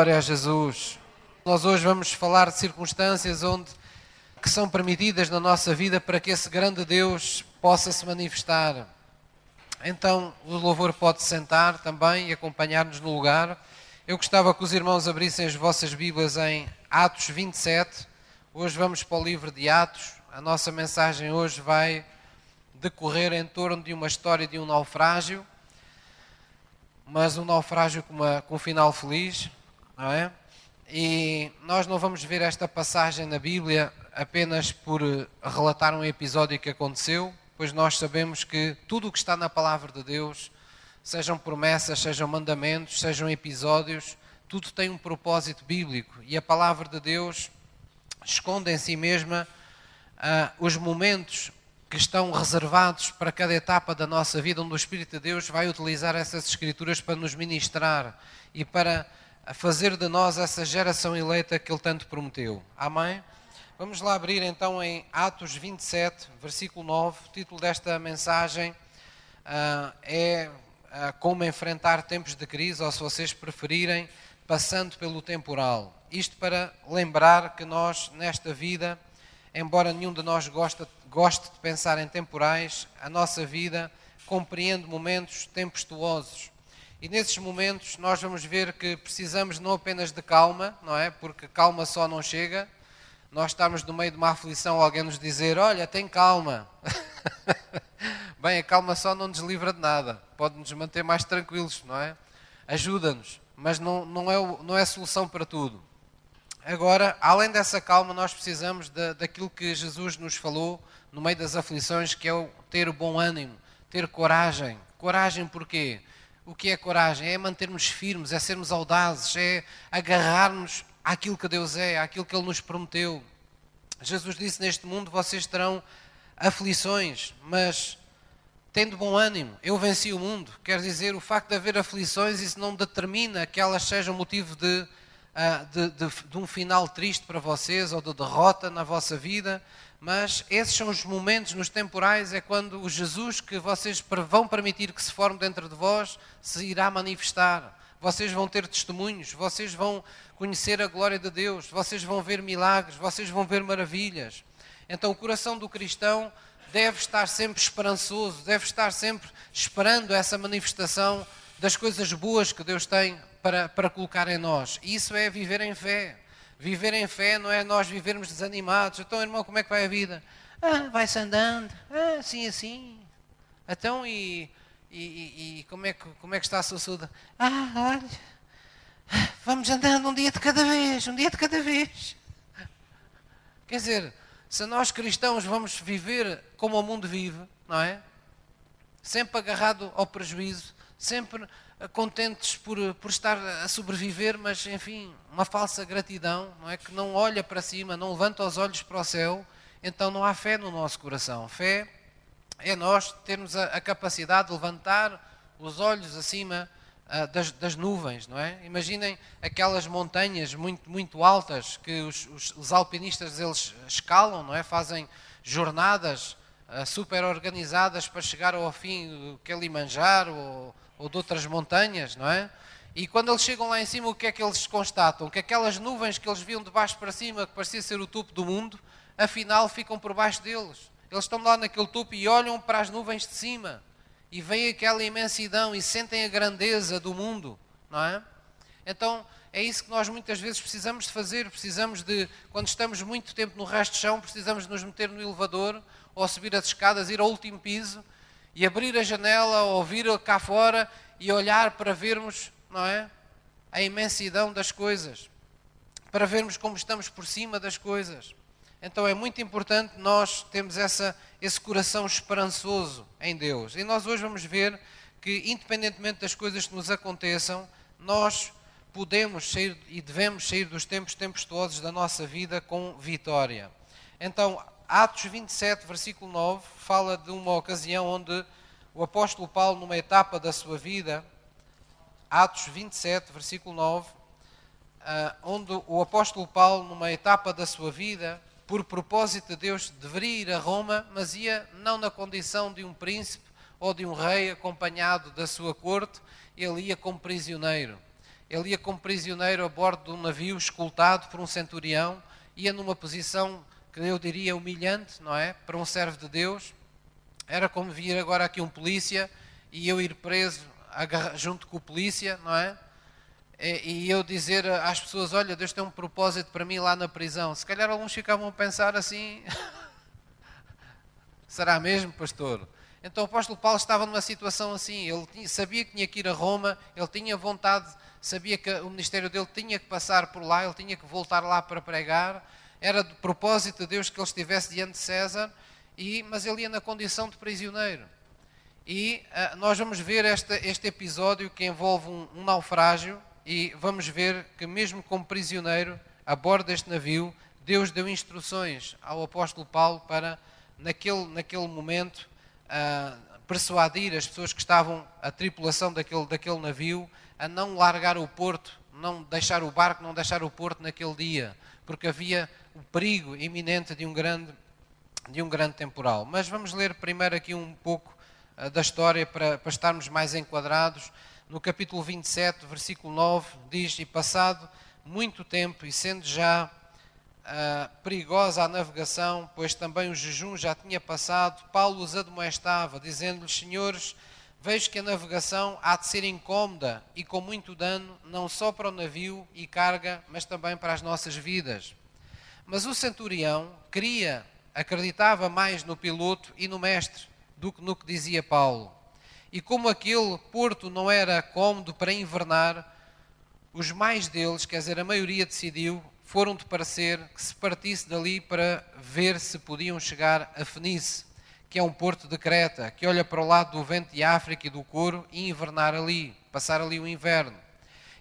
Glória a Jesus. Nós hoje vamos falar de circunstâncias onde que são permitidas na nossa vida para que esse grande Deus possa se manifestar. Então, o louvor pode sentar também e acompanhar-nos no lugar. Eu gostava que os irmãos abrissem as vossas Bíblias em Atos 27. Hoje vamos para o livro de Atos. A nossa mensagem hoje vai decorrer em torno de uma história de um naufrágio, mas um naufrágio com, uma, com um final feliz, não é? E nós não vamos ver esta passagem na Bíblia apenas por relatar um episódio que aconteceu, pois nós sabemos que tudo o que está na palavra de Deus, sejam promessas, sejam mandamentos, sejam episódios, tudo tem um propósito bíblico e a palavra de Deus esconde em si mesma uh, os momentos que estão reservados para cada etapa da nossa vida, onde o Espírito de Deus vai utilizar essas Escrituras para nos ministrar e para fazer de nós essa geração eleita que Ele tanto prometeu. Amém? Vamos lá abrir então em Atos 27, versículo 9. O título desta mensagem uh, é uh, Como enfrentar tempos de crise, ou se vocês preferirem, passando pelo temporal. Isto para lembrar que nós, nesta vida, embora nenhum de nós goste, goste de pensar em temporais, a nossa vida compreende momentos tempestuosos. E nesses momentos nós vamos ver que precisamos não apenas de calma, não é? Porque calma só não chega. Nós estamos no meio de uma aflição, alguém nos dizer: Olha, tem calma. Bem, a calma só não nos livra de nada, pode nos manter mais tranquilos, não é? Ajuda-nos, mas não, não, é, não é solução para tudo. Agora, além dessa calma, nós precisamos de, daquilo que Jesus nos falou no meio das aflições, que é o ter o bom ânimo, ter coragem. Coragem porquê? O que é coragem? É mantermos firmes, é sermos audazes, é agarrarmos àquilo que Deus é, àquilo que Ele nos prometeu. Jesus disse: Neste mundo vocês terão aflições, mas tendo bom ânimo, eu venci o mundo. Quer dizer, o facto de haver aflições, isso não determina que elas sejam motivo de uh, de, de, de um final triste para vocês ou de derrota na vossa vida, mas esses são os momentos nos temporais, é quando o Jesus que vocês vão permitir que se forme dentro de vós se irá manifestar. Vocês vão ter testemunhos, vocês vão conhecer a glória de Deus, vocês vão ver milagres, vocês vão ver maravilhas. Então o coração do cristão deve estar sempre esperançoso, deve estar sempre esperando essa manifestação das coisas boas que Deus tem para, para colocar em nós. Isso é viver em fé. Viver em fé não é nós vivermos desanimados. Então, irmão, como é que vai a vida? Ah, vai-se andando. Ah, assim, assim. Então, e, e, e, como, é que, como é que está a sua saúde? Ah, olha, vamos andando um dia de cada vez, um dia de cada vez. Quer dizer, se nós cristãos vamos viver como o mundo vive, não é? Sempre agarrado ao prejuízo, sempre contentes por, por estar a sobreviver, mas enfim, uma falsa gratidão, não é? Que não olha para cima, não levanta os olhos para o céu, então não há fé no nosso coração. Fé é nós termos a, a capacidade de levantar os olhos acima uh, das, das, nuvens, não é? Imaginem aquelas montanhas muito, muito altas que os, os, os alpinistas eles escalam, não é? Fazem jornadas uh, super organizadas para chegar ao fim do Kilimanjaro ou ou de outras montanhas, não é? E quando eles chegam lá em cima, o que é que eles constatam? Que aquelas nuvens que eles viam de baixo para cima, que parecia ser o topo do mundo, afinal ficam por baixo deles. Eles estão lá naquele topo e olham para as nuvens de cima e veem aquela imensidão e sentem a grandeza do mundo, não é? Então é isso que nós muitas vezes precisamos de fazer. Precisamos de, quando estamos muito tempo no resto de chão, precisamos de nos meter no elevador ou subir as escadas, ir ao último piso e abrir a janela, ouvir cá fora e olhar para vermos, não é? A imensidão das coisas, para vermos como estamos por cima das coisas. Então é muito importante nós termos essa, esse coração esperançoso em Deus. E nós hoje vamos ver que, independentemente das coisas que nos aconteçam, nós podemos sair e devemos sair dos tempos tempestuosos da nossa vida com vitória. Então, Atos 27, versículo 9, fala de uma ocasião onde o apóstolo Paulo, numa etapa da sua vida, Atos 27, versículo 9, ah, onde o apóstolo Paulo, numa etapa da sua vida, por propósito de Deus, deveria ir a Roma, mas ia não na condição de um príncipe ou de um rei acompanhado da sua corte, ele ia como prisioneiro. ele ia como prisioneiro a bordo de um navio, escoltado por um centurião, ia numa posição que eu diria humilhante, não é? Para um servo de Deus. Era como vir agora aqui um polícia e eu ir preso junto com o polícia, não é? E eu dizer às pessoas: Olha, Deus tem um propósito para mim lá na prisão. Se calhar alguns ficavam a pensar assim: Será mesmo, pastor? Então o apóstolo Paulo estava numa situação assim. Ele sabia que tinha que ir a Roma, ele tinha vontade, sabia que o ministério dele tinha que passar por lá, ele tinha que voltar lá para pregar. Era de propósito de Deus que ele estivesse diante de César, e, mas ele ia na condição de prisioneiro. E uh, nós vamos ver este, este episódio que envolve um, um naufrágio e vamos ver que, mesmo como prisioneiro, a bordo deste navio, Deus deu instruções ao apóstolo Paulo para, naquele, naquele momento, uh, persuadir as pessoas que estavam, a tripulação daquele, daquele navio, a não largar o porto, não deixar o barco, não deixar o porto naquele dia, porque havia o perigo iminente de um grande, de um grande temporal. Mas vamos ler primeiro aqui um pouco uh, da história para, para estarmos mais enquadrados no capítulo 27, versículo 9, diz: E passado muito tempo, e sendo já uh, perigosa a navegação, pois também o jejum já tinha passado, Paulo os admoestava, dizendo-lhes: Senhores, vejo que a navegação há de ser incômoda e com muito dano, não só para o navio e carga, mas também para as nossas vidas. Mas o centurião queria, acreditava mais no piloto e no mestre do que no que dizia Paulo. E como aquele porto não era cômodo para invernar, os mais deles, quer dizer, a maioria decidiu, foram de parecer que se partisse dali para ver se podiam chegar a Fenice, que é um porto de Creta, que olha para o lado do vento de África e do couro e invernar ali, passar ali o inverno.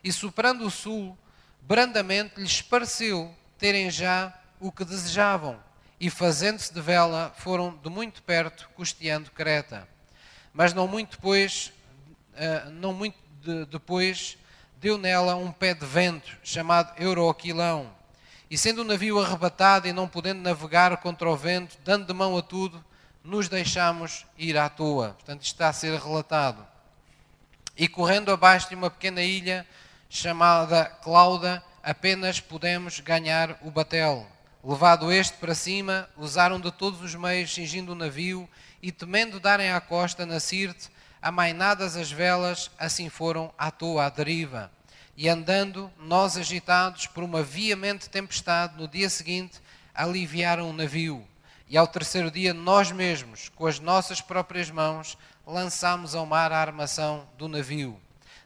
E soprando o sul, brandamente lhes pareceu terem já o que desejavam, e fazendo-se de vela, foram de muito perto custeando Creta mas não muito depois, uh, não muito de, depois deu nela um pé de vento chamado Euroquilão. E sendo o navio arrebatado e não podendo navegar contra o vento, dando de mão a tudo, nos deixamos ir à toa. Portanto, isto está a ser relatado. E correndo abaixo de uma pequena ilha chamada Clauda, apenas podemos ganhar o batel. Levado este para cima, usaram de todos os meios, cingindo o navio e temendo darem à costa na Sirte, amainadas as velas, assim foram à toa, à deriva. E andando, nós agitados por uma viamente tempestade, no dia seguinte, aliviaram o navio. E ao terceiro dia, nós mesmos, com as nossas próprias mãos, lançámos ao mar a armação do navio.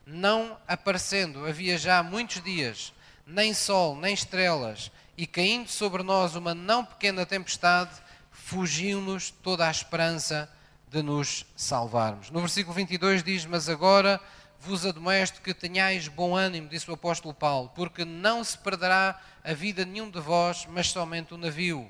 Não aparecendo, havia já muitos dias, nem sol, nem estrelas, e caindo sobre nós uma não pequena tempestade, fugiu-nos toda a esperança de nos salvarmos. No versículo 22 diz: Mas agora vos admoesto que tenhais bom ânimo, disse o apóstolo Paulo, porque não se perderá a vida nenhum de vós, mas somente o navio.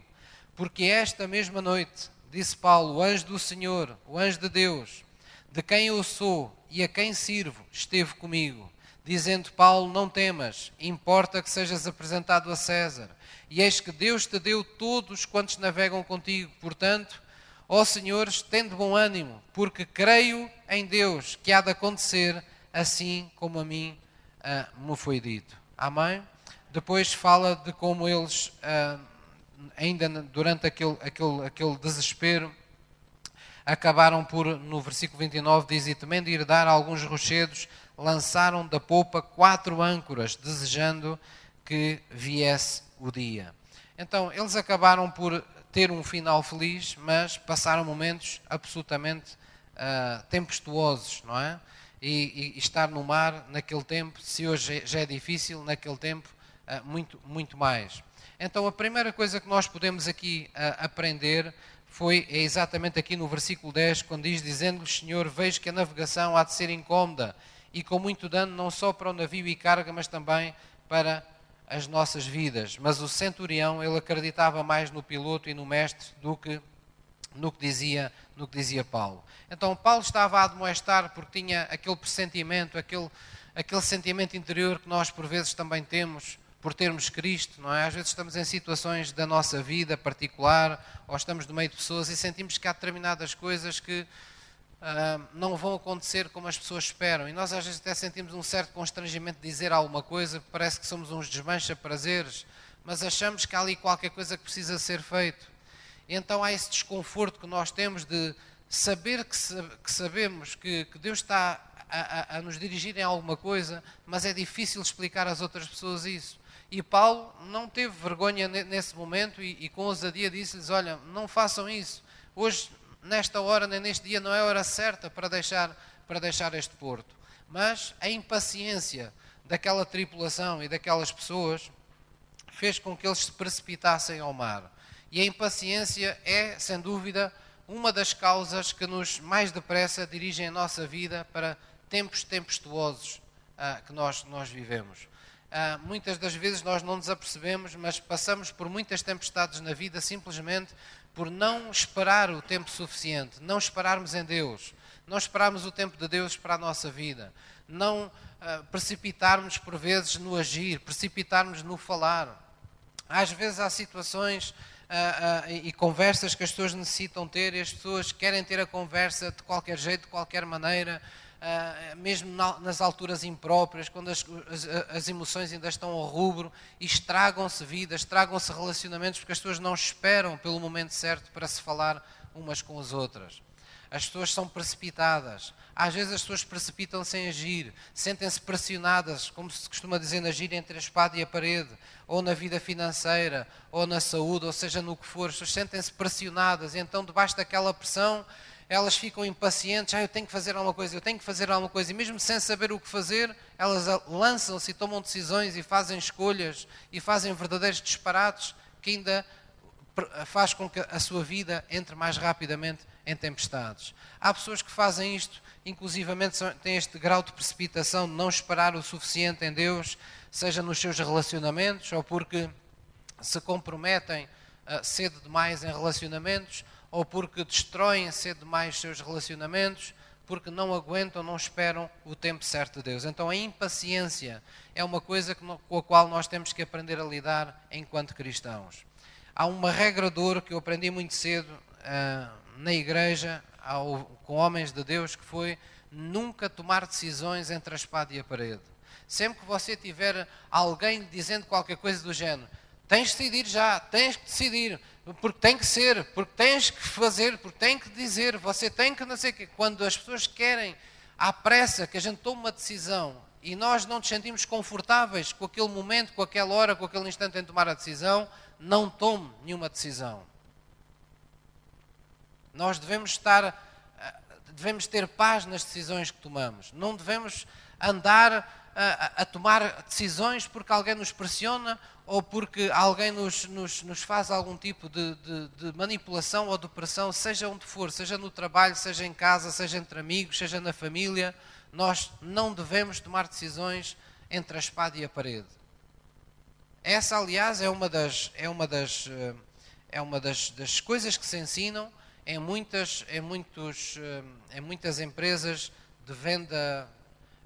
Porque esta mesma noite, disse Paulo, o anjo do Senhor, o anjo de Deus, de quem eu sou e a quem sirvo, esteve comigo, dizendo Paulo: Não temas, importa que sejas apresentado a César e eis que Deus te deu todos quantos navegam contigo. Portanto, ó senhores, tende bom ânimo, porque creio em Deus que há de acontecer assim como a mim uh, me foi dito. Amém? Depois fala de como eles, uh, ainda durante aquele, aquele, aquele desespero, acabaram por, no versículo 29, diz: E temendo ir dar alguns rochedos, lançaram da popa quatro âncoras, desejando que viesse o dia. Então, eles acabaram por ter um final feliz, mas passaram momentos absolutamente uh, tempestuosos, não é? E, e, estar no mar naquele tempo, se hoje já é difícil, naquele tempo, uh, muito, muito mais. Então, a primeira coisa que nós podemos aqui uh, aprender foi é exatamente aqui no versículo 10, quando diz: Dizendo-lhes, Senhor, vejo que a navegação há de ser incómoda e com muito dano, não só para o navio e carga, mas também para as nossas vidas. Mas o centurião, ele acreditava mais no piloto e no mestre do que no que dizia, no que dizia Paulo. Então Paulo estava a admoestar porque tinha aquele pressentimento, aquele, aquele sentimento interior que nós por vezes também temos por termos Cristo, não é? Às vezes estamos em situações da nossa vida particular ou estamos no meio de pessoas e sentimos que há determinadas coisas que uh, não vão acontecer como as pessoas esperam. E nós às vezes até sentimos um certo constrangimento de dizer alguma coisa, parece que somos uns desmancha-prazeres, mas achamos que há ali qualquer coisa que precisa ser feito. E então há esse desconforto que nós temos de saber que, que sabemos que, que, Deus está a, a, a nos dirigir em alguma coisa, mas é difícil explicar às outras pessoas isso. E Paulo não teve vergonha nesse momento e, e com ousadia disse-lhes: Olha, não façam isso. Hoje nesta hora nem neste dia não é a hora certa para deixar, para deixar este porto. Mas a impaciência daquela tripulação e daquelas pessoas fez com que eles se precipitassem ao mar. E a impaciência é, sem dúvida, uma das causas que nos mais depressa dirigem a nossa vida para tempos tempestuosos uh, que nós, nós vivemos. Uh, muitas das vezes nós não nos apercebemos, mas passamos por muitas tempestades na vida simplesmente por não esperar o tempo suficiente, não esperarmos em Deus, não esperarmos o tempo de Deus para a nossa vida, não uh, precipitarmos por vezes no agir, precipitarmos no falar. Às vezes há situações uh, e conversas que as pessoas necessitam ter e as pessoas querem ter a conversa de qualquer jeito, de qualquer maneira, uh, mesmo na, nas alturas impróprias, quando as, as, as, emoções ainda estão ao rubro, e estragam-se vidas, estragam-se relacionamentos, porque as pessoas não esperam pelo momento certo para se falar umas com as outras. As pessoas são precipitadas. Às vezes as pessoas precipitam-se em agir, sentem-se pressionadas, como se costuma dizer, agir entre a espada e a parede, ou na vida financeira, ou na saúde, ou seja, no que for. As pessoas sentem-se pressionadas, e então, debaixo daquela pressão, elas ficam impacientes, ah, eu tenho que fazer alguma coisa, eu tenho que fazer alguma coisa, e mesmo sem saber o que fazer, elas lançam-se e tomam decisões e fazem escolhas e fazem verdadeiros disparates que ainda faz com que a sua vida entre mais rapidamente em tempestades. Há pessoas que fazem isto, inclusivamente têm este grau de precipitação de não esperar o suficiente em Deus, seja nos seus relacionamentos ou porque se comprometem uh, cedo demais em relacionamentos, ou porque destroem cedo demais seus relacionamentos, porque não aguentam, não esperam o tempo certo de Deus. Então a impaciência é uma coisa com a qual nós temos que aprender a lidar enquanto cristãos. Há uma regra de ouro que eu aprendi muito cedo uh, na igreja, ao, com homens de Deus, que foi nunca tomar decisões entre a espada e a parede. Sempre que você tiver alguém dizendo qualquer coisa do género, tens de decidir já, tens que decidir, porque tem que ser, porque tens que fazer, porque tem que dizer, você tem que não sei o quê. Quando as pessoas querem à pressa que a gente tome uma decisão e nós não nos sentimos confortáveis com aquele momento, com aquela hora, com aquele instante em tomar a decisão, não tome nenhuma decisão. Nós devemos estar, eh, devemos ter paz nas decisões que tomamos. Não devemos andar a, a, tomar decisões porque alguém nos pressiona ou porque alguém nos, nos, nos faz algum tipo de, de, de, manipulação ou de pressão, seja onde for, seja no trabalho, seja em casa, seja entre amigos, seja na família, nós não devemos tomar decisões entre a espada e a parede. Essa, aliás, é uma das, é uma das, eh, é uma das, das coisas que se ensinam em muitas, em, muitos, eh, em muitas empresas de venda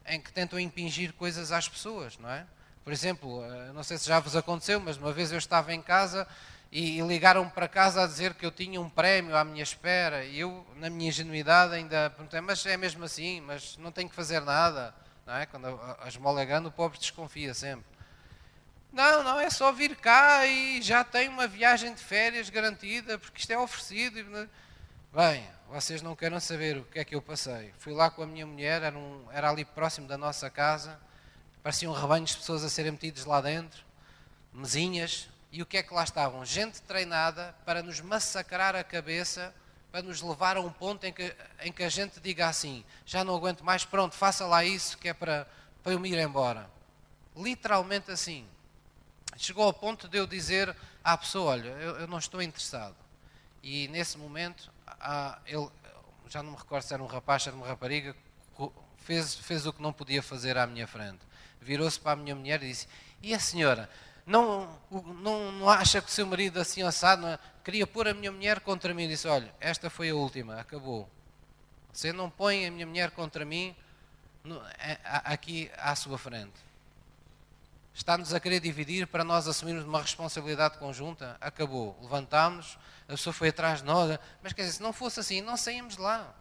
em que tentam impingir coisas às pessoas, não é? Por exemplo, eh, não sei se já vos aconteceu, mas uma vez eu estava em casa e ligaram-me para casa a dizer que eu tinha um prémio à minha espera e eu, na minha ingenuidade, ainda perguntei, mas é mesmo assim, mas não tenho que fazer nada, não é? Quando a esmola é grande, o pobre desconfia sempre. Não, não, é só vir cá e já tenho uma viagem de férias garantida, porque isto é oferecido. Bem, vocês não querem saber o que é que eu passei. Fui lá com a minha mulher, era, um, era ali próximo da nossa casa, pareciam rebanhos de pessoas a serem metidos lá dentro, mesinhas, e o que é que lá estavam? Gente treinada para nos massacrar a cabeça, para nos levar a um ponto em que, em que a gente diga assim: já não aguento mais, pronto, faça lá isso que é para, para eu me ir embora. Literalmente assim. Chegou ao ponto de eu dizer à pessoa: olha, eu, eu não estou interessado. E nesse momento ah, ele, já não me recordo se era um rapaz, era uma rapariga, fez, fez o que não podia fazer à minha frente. Virou-se para a minha mulher e disse: E a senhora? Não, não, não acha que o seu marido assim assado é? queria pôr a minha mulher contra mim? Disse: Olha, esta foi a última, acabou. Você não põe a minha mulher contra mim no, é, aqui à sua frente. Está-nos a querer dividir para nós assumirmos uma responsabilidade conjunta? Acabou. Levantámos, a pessoa foi atrás de nós. Mas quer dizer, se não fosse assim, não saímos de lá.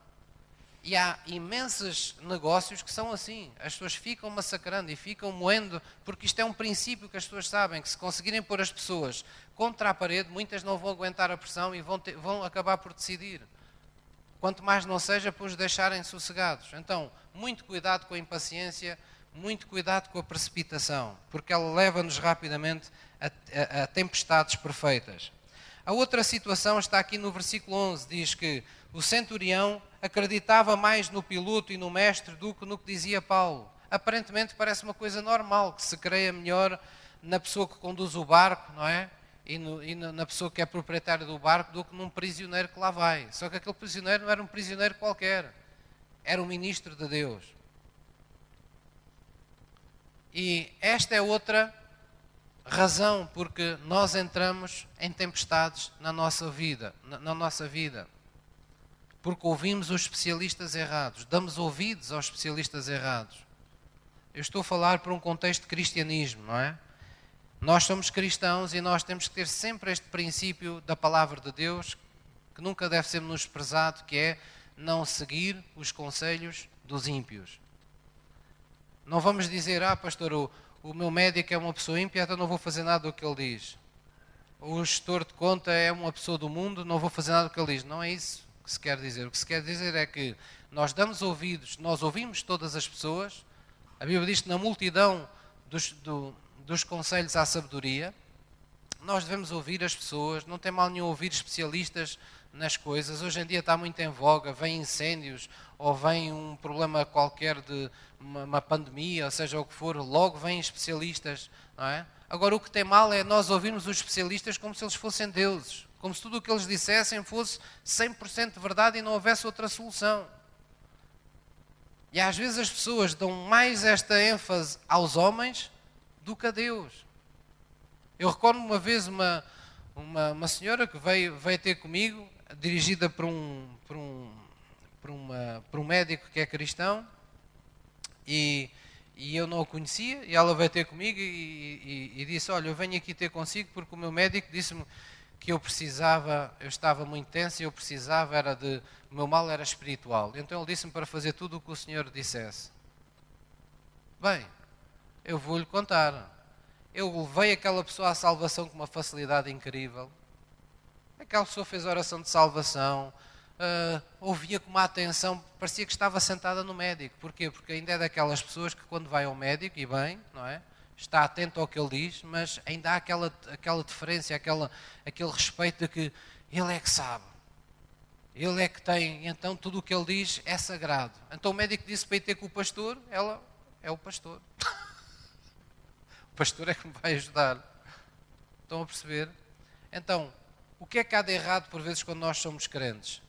E há imensos negócios que são assim. As pessoas ficam massacrando e ficam moendo, porque isto é um princípio que as pessoas sabem, que se conseguirem pôr as pessoas contra a parede, muitas não vão aguentar a pressão e vão, ter, vão acabar por decidir. Quanto mais não seja por os deixarem sossegados. Então, muito cuidado com a impaciência, muito cuidado com a precipitação, porque ela leva-nos rapidamente a, a, a tempestades perfeitas. A outra situação está aqui no versículo 11, diz que o centurião acreditava mais no piloto e no mestre do que no que dizia Paulo. Aparentemente parece uma coisa normal, que se creia melhor na pessoa que conduz o barco, não é? E, no, e, na pessoa que é proprietária do barco do que num prisioneiro que lá vai. Só que aquele prisioneiro não era um prisioneiro qualquer, era um ministro de Deus. E esta é outra razão porque nós entramos em tempestades na nossa vida, na, na nossa vida porque ouvimos os especialistas errados, damos ouvidos aos especialistas errados. Eu estou a falar por um contexto de cristianismo, não é? Nós somos cristãos e nós temos que ter sempre este princípio da palavra de Deus, que nunca deve ser menosprezado, que é não seguir os conselhos dos ímpios. Não vamos dizer, ah, pastor, o, o meu médico é uma pessoa ímpia, então não vou fazer nada do que ele diz. O gestor de conta é uma pessoa do mundo, não vou fazer nada do que ele diz. Não é isso que se quer dizer. O que se quer dizer é que nós damos ouvidos, nós ouvimos todas as pessoas. A Bíblia diz que na multidão dos, do, dos conselhos à sabedoria, nós devemos ouvir as pessoas, não tem mal nenhum ouvir especialistas nas coisas. Hoje em dia está muito em voga, vem incêndios ou vem um problema qualquer de uma, uma pandemia, ou seja o que for, logo vêm especialistas, não é? Agora o que tem mal é nós ouvirmos os especialistas como se eles fossem deuses como se tudo o que eles dissessem fosse 100% verdade e não houvesse outra solução. E às vezes as pessoas dão mais esta ênfase aos homens do que a Deus. Eu recordo uma vez uma, uma, uma senhora que veio, veio ter comigo, dirigida por um, por, um, por, uma, por um médico que é cristão, e, e eu não a conhecia, e ela veio ter comigo e, e, e disse, olha, eu venho aqui ter consigo porque o meu médico disse-me que eu precisava, eu estava muito tenso e eu precisava era de, o meu mal era espiritual. Então ele disse-me para fazer tudo o que o Senhor dissesse. Bem, eu vou-lhe contar. Eu levei aquela pessoa à salvação com uma facilidade incrível. Aquela pessoa fez oração de salvação, uh, ouvia com uma atenção, parecia que estava sentada no médico. Porquê? Porque ainda é daquelas pessoas que quando vai ao médico, e bem, não é? está atento ao que ele diz, mas ainda há aquela, aquela diferença, aquela, aquele respeito de que ele é que sabe. Ele é que tem, então tudo o que ele diz é sagrado. Então o médico disse para ir ter com o pastor, ela é o pastor. o pastor é que me vai ajudar. Estão a perceber? Então, o que é que há de errado por vezes quando nós somos crentes?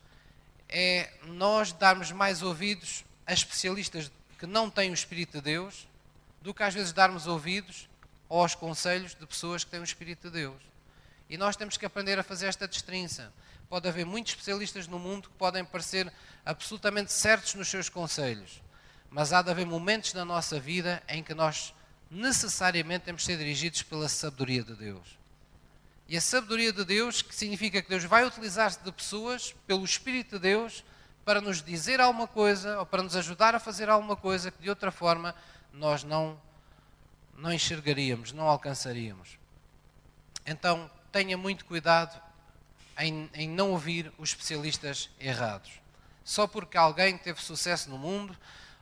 É nós darmos mais ouvidos a especialistas que não têm o Espírito de Deus do que às vezes darmos ouvidos aos conselhos de pessoas que têm o Espírito de Deus. E nós temos que aprender a fazer esta destrinça. Pode haver muitos especialistas no mundo que podem parecer absolutamente certos nos seus conselhos, mas há de haver momentos na nossa vida em que nós necessariamente temos de ser dirigidos pela sabedoria de Deus. E a sabedoria de Deus, que significa que Deus vai utilizar-se de pessoas, pelo Espírito de Deus, para nos dizer alguma coisa ou para nos ajudar a fazer alguma coisa que de outra forma nós não, não enxergaríamos, não alcançaríamos. Então, tenha muito cuidado em, em não ouvir os especialistas errados. Só porque alguém teve sucesso no mundo,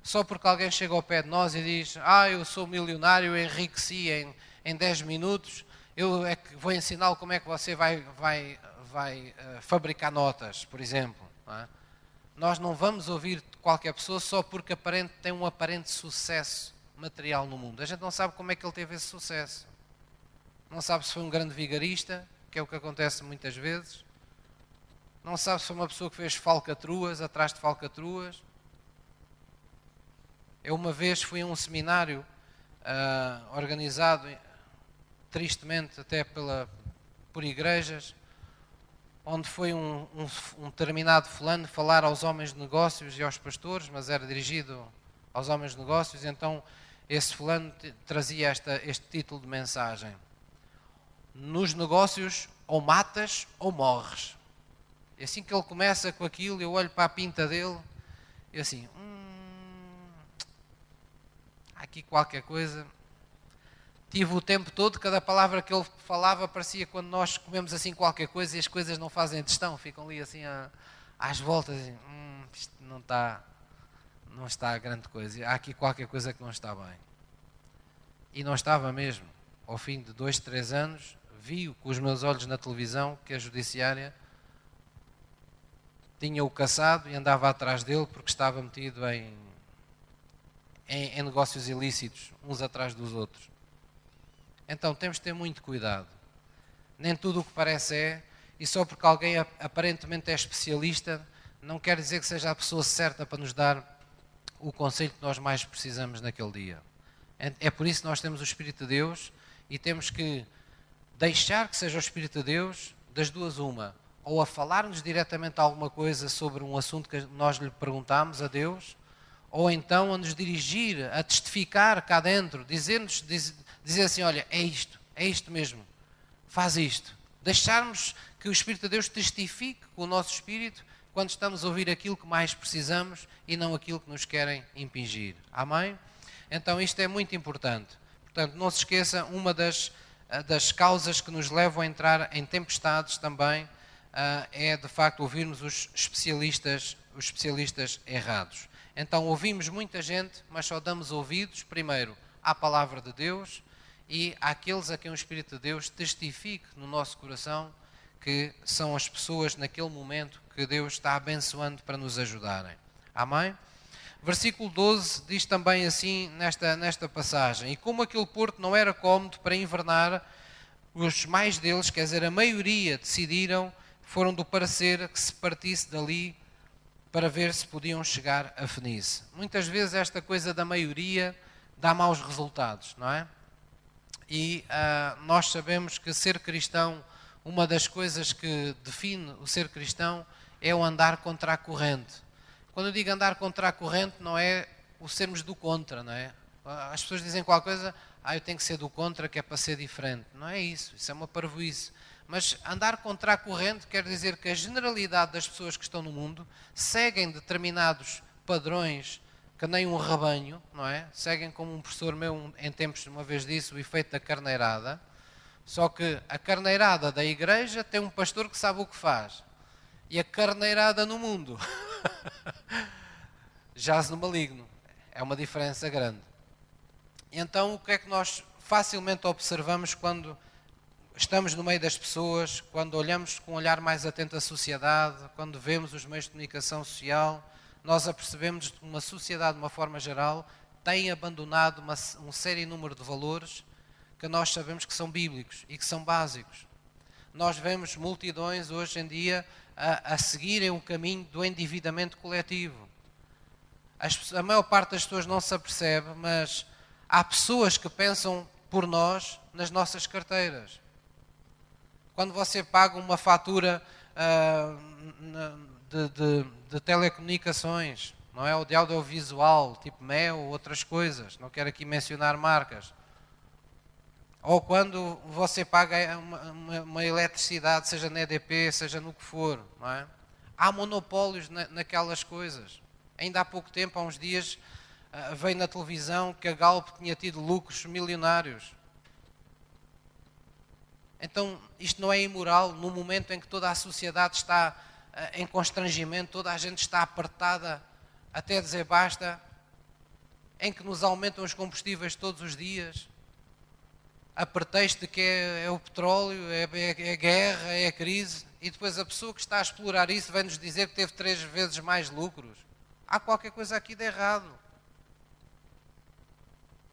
só porque alguém chega ao pé de nós e diz: Ah, eu sou milionário, enriqueci em, em 10 minutos, eu é que vou ensiná-lo como é que você vai, vai, vai uh, fabricar notas, por exemplo. Não é? Nós não vamos ouvir qualquer pessoa só porque aparente, tem um aparente sucesso material no mundo. A gente não sabe como é que ele teve esse sucesso. Não sabe se foi um grande vigarista, que é o que acontece muitas vezes. Não sabe se foi uma pessoa que fez falcatruas atrás de falcatruas. Eu uma vez fui a um seminário uh, organizado, tristemente até pela, por igrejas, onde foi um, um, um determinado fulano falar aos homens de negócios e aos pastores, mas era dirigido aos homens de negócios, então esse fulano trazia esta, este título de mensagem: Nos negócios, ou matas ou morres. E assim que ele começa com aquilo, eu olho para a pinta dele, E assim, hum, há aqui qualquer coisa. Tive o tempo todo, cada palavra que ele falava parecia quando nós comemos assim qualquer coisa e as coisas não fazem digestão, ficam ali assim a, às voltas. Assim, hum, isto não está, não está a grande coisa. Há aqui qualquer coisa que não está bem. E não estava mesmo. Ao fim de dois, três anos, vi com os meus olhos na televisão que a judiciária tinha-o caçado e andava atrás dele porque estava metido em, em, em, negócios ilícitos, uns atrás dos outros. Então temos de ter muito cuidado. Nem tudo o que parece é, e só porque alguém aparentemente é especialista, não quer dizer que seja a pessoa certa para nos dar o conselho que nós mais precisamos naquele dia. É, é por isso que nós temos o Espírito de Deus e temos que deixar que seja o Espírito de Deus das duas uma ou a falar-nos diretamente alguma coisa sobre um assunto que nós lhe perguntamos a Deus, ou então a nos dirigir, a testificar cá dentro, dizer-nos, dizer assim, olha, é isto, é isto mesmo, faz isto. Deixarmos que o Espírito de Deus testifique com o nosso Espírito quando estamos a ouvir aquilo que mais precisamos e não aquilo que nos querem impingir. Amém? Então isto é muito importante. Portanto, não se esqueça, uma das, das causas que nos levam a entrar em tempestades também uh, é de facto ouvirmos os especialistas, os especialistas errados. Então ouvimos muita gente, mas só damos ouvidos, primeiro, à palavra de Deus e àqueles a quem o Espírito de Deus testifique no nosso coração que são as pessoas naquele momento que Deus está abençoando para nos ajudarem. Amém? Versículo 12 diz também assim nesta, nesta passagem: E como aquele porto não era cómodo para invernar, os mais deles, quer dizer, a maioria, decidiram foram do parecer que se partisse dali para ver se podiam chegar a Fenice. Muitas vezes esta coisa da maioria dá maus resultados, não é? E uh, nós sabemos que ser cristão, uma das coisas que define o ser cristão é o andar contra a corrente. Quando eu digo andar contra a corrente, não é o sermos do contra, não é? As pessoas dizem qualquer coisa, ah, eu tenho que ser do contra, que é para ser diferente. Não é isso, isso é uma parvoíce. Mas andar contra a corrente quer dizer que a generalidade das pessoas que estão no mundo seguem determinados padrões que nem um rebanho, não é? Seguem como um professor meu em tempos uma vez disse o efeito da carneirada. Só que a carneirada da igreja tem um pastor que sabe o que faz. E a carneirada no mundo jaz no maligno. É uma diferença grande. Então, o que é que nós facilmente observamos quando estamos no meio das pessoas, quando olhamos com um olhar mais atento à sociedade, quando vemos os meios de comunicação social, nós apercebemos que uma sociedade, de uma forma geral, tem abandonado uma, um sério número de valores que nós sabemos que são bíblicos e que são básicos. Nós vemos multidões hoje em dia a, a seguirem o caminho do endividamento coletivo. As, a maior parte das pessoas não se apercebe, mas há pessoas que pensam por nós nas nossas carteiras quando você paga uma fatura uh, de, de, de, telecomunicações, não é? Ou de audiovisual, tipo MEL ou outras coisas, não quero aqui mencionar marcas. Ou quando você paga uma, uma, uma eletricidade, seja na EDP, seja no que for, não é? Há monopólios na, naquelas coisas. Ainda há pouco tempo, há uns dias, uh, veio na televisão que a Galp tinha tido lucros milionários. Então, isto não é imoral no momento em que toda a sociedade está em constrangimento, toda a gente está apertada até dizer basta, em que nos aumentam os combustíveis todos os dias, a pretexto de que é, é o petróleo, é, é, é, guerra, é a crise, e depois a pessoa que está a explorar isso vem-nos dizer que teve três vezes mais lucros. Há qualquer coisa aqui de errado.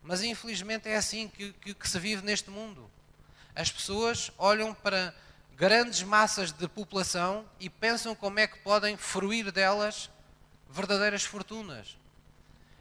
Mas infelizmente é assim que, que, que se vive neste mundo. As pessoas olham para grandes massas de população e pensam como é que podem fruir delas verdadeiras fortunas.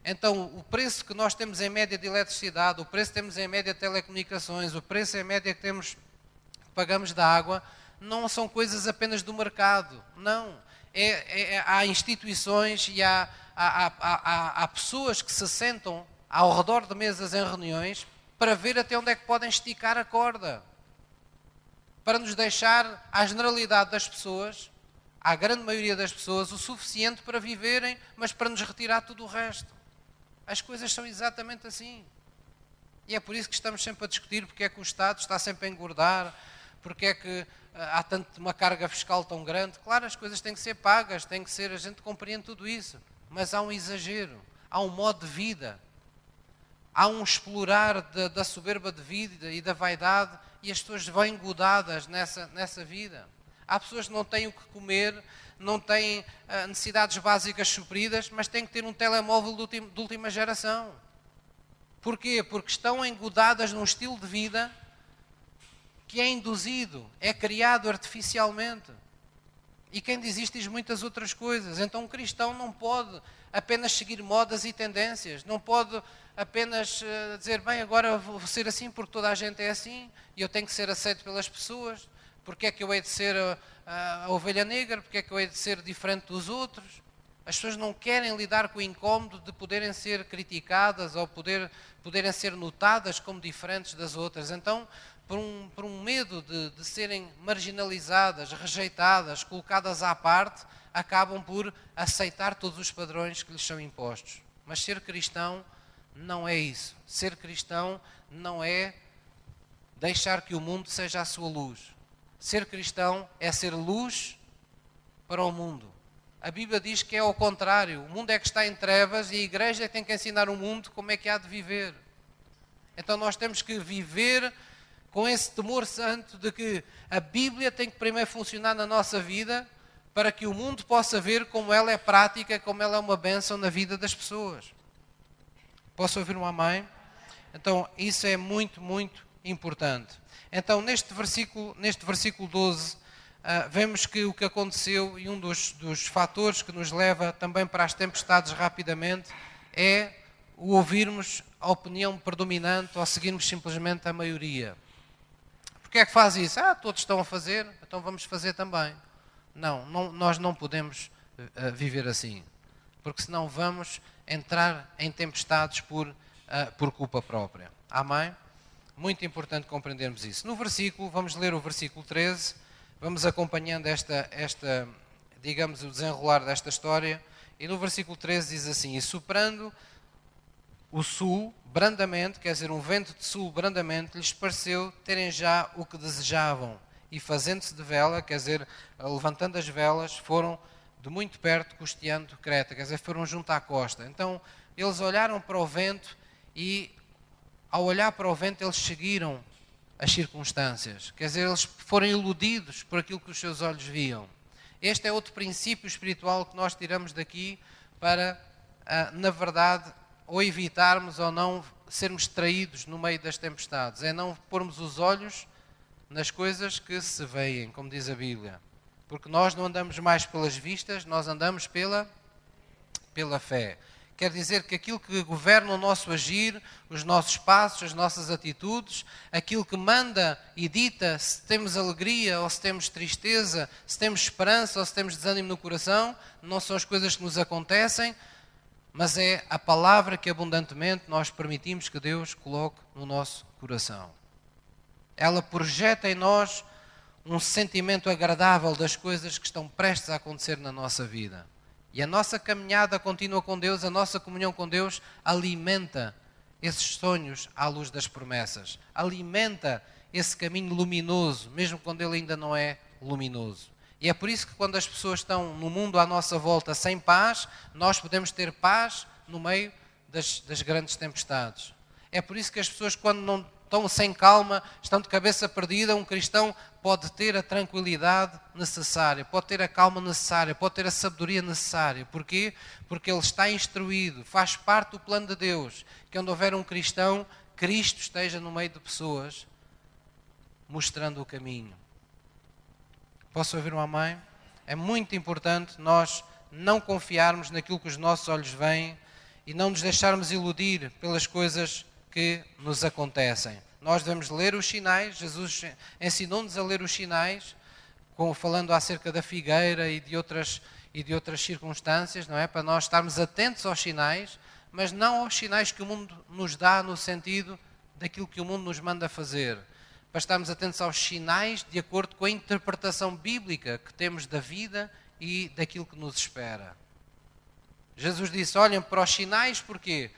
Então, o preço que nós temos em média de eletricidade, o preço que temos em média de telecomunicações, o preço em média que temos que pagamos da água, não são coisas apenas do mercado. Não. É, é, é há instituições e há, há, há, há pessoas que se sentam ao redor de mesas em reuniões para ver até onde é que podem esticar a corda. Para nos deixar, à generalidade das pessoas, à grande maioria das pessoas, o suficiente para viverem, mas para nos retirar tudo o resto. As coisas são exatamente assim. E é por isso que estamos sempre a discutir porque é que o Estado está sempre a engordar, porque é que ah, há tanto uma carga fiscal tão grande. Claro, as coisas têm que ser pagas, têm que ser, a gente compreende tudo isso, mas há um exagero, há um modo de vida, há um explorar da, da soberba de vida e da vaidade e as pessoas vão engodadas nessa, nessa vida. Há pessoas que não têm o que comer, não têm uh, necessidades básicas supridas, mas têm que ter um telemóvel de, de última geração. Porquê? Porque estão engodadas num estilo de vida que é induzido, é criado artificialmente. E quem diz isto diz muitas outras coisas. Então um cristão não pode apenas seguir modas e tendências, não pode apenas uh, dizer, bem, agora vou ser assim porque toda a gente é assim e eu tenho que ser aceito pelas pessoas. Porque é que eu hei de ser a, a, a ovelha negra? Porque é que eu hei de ser diferente dos outros? As pessoas não querem lidar com o incómodo de poderem ser criticadas ou poder, poderem ser notadas como diferentes das outras. Então, por um, por um medo de, de serem marginalizadas, rejeitadas, colocadas à parte, acabam por aceitar todos os padrões que lhes são impostos. Mas ser cristão não é isso. Ser cristão não é deixar que o mundo seja a sua luz. Ser cristão é ser luz para o mundo. A Bíblia diz que é ao contrário. O mundo é que está em trevas e a igreja é tem que ensinar o mundo como é que há de viver. Então nós temos que viver com esse temor santo de que a Bíblia tem que primeiro funcionar na nossa vida para que o mundo possa ver como ela é prática, como ela é uma bênção na vida das pessoas. Posso ouvir uma mãe? Então, isso é muito, muito importante. Então, neste versículo, neste versículo 12, uh, ah, vemos que o que aconteceu e um dos, dos fatores que nos leva também para as tempestades rapidamente é o ouvirmos a opinião predominante ou seguirmos simplesmente a maioria. Porquê é que faz isso? Ah, todos estão a fazer, então vamos fazer também. Não, não nós não podemos uh, viver assim, porque senão vamos entrar em tempestades por, uh, por culpa própria. Amém? Muito importante compreendermos isso. No versículo, vamos ler o versículo 13, vamos acompanhando esta, esta digamos, o desenrolar desta história. E no versículo 13 diz assim: E soprando o sul brandamente, quer dizer, um vento de sul brandamente, lhes pareceu terem já o que desejavam. E fazendo-se de vela, quer dizer, levantando as velas, foram de muito perto custeando Creta, quer dizer, foram junto à costa. Então, eles olharam para o vento e ao olhar para o vento, eles seguiram as circunstâncias. Quer dizer, eles foram iludidos por aquilo que os seus olhos viam. Este é outro princípio espiritual que nós tiramos daqui para, ah, na verdade, ou evitarmos ou não sermos traídos no meio das tempestades. É não pormos os olhos nas coisas que se veem, como diz a Bíblia. Porque nós não andamos mais pelas vistas, nós andamos pela, pela fé quer dizer que aquilo que governa o nosso agir, os nossos passos, as nossas atitudes, aquilo que manda e dita se temos alegria ou se temos tristeza, se temos esperança ou se temos desânimo no coração, não são as coisas que nos acontecem, mas é a palavra que abundantemente nós permitimos que Deus coloque no nosso coração. Ela projeta em nós um sentimento agradável das coisas que estão prestes a acontecer na nossa vida. E a nossa caminhada contínua com Deus, a nossa comunhão com Deus, alimenta esses sonhos à luz das promessas, alimenta esse caminho luminoso, mesmo quando ele ainda não é luminoso. E é por isso que quando as pessoas estão no mundo à nossa volta sem paz, nós podemos ter paz no meio das, das grandes tempestades. É por isso que as pessoas, quando não estão sem calma, estão de cabeça perdida, um cristão pode ter a tranquilidade necessária, pode ter a calma necessária, pode ter a sabedoria necessária. Porquê? Porque ele está instruído, faz parte do plano de Deus, que onde houver um cristão, Cristo esteja no meio de pessoas, mostrando o caminho. Posso ouvir uma mãe? É muito importante nós não confiarmos naquilo que os nossos olhos veem e não nos deixarmos iludir pelas coisas que nos acontecem. Nós devemos ler os sinais, Jesus ensinou-nos a ler os sinais, falando acerca da figueira e de outras e de outras circunstâncias, não é? Para nós estarmos atentos aos sinais, mas não aos sinais que o mundo nos dá no sentido daquilo que o mundo nos manda fazer. Para estarmos atentos aos sinais de acordo com a interpretação bíblica que temos da vida e daquilo que nos espera. Jesus disse: olhem para os sinais, porquê?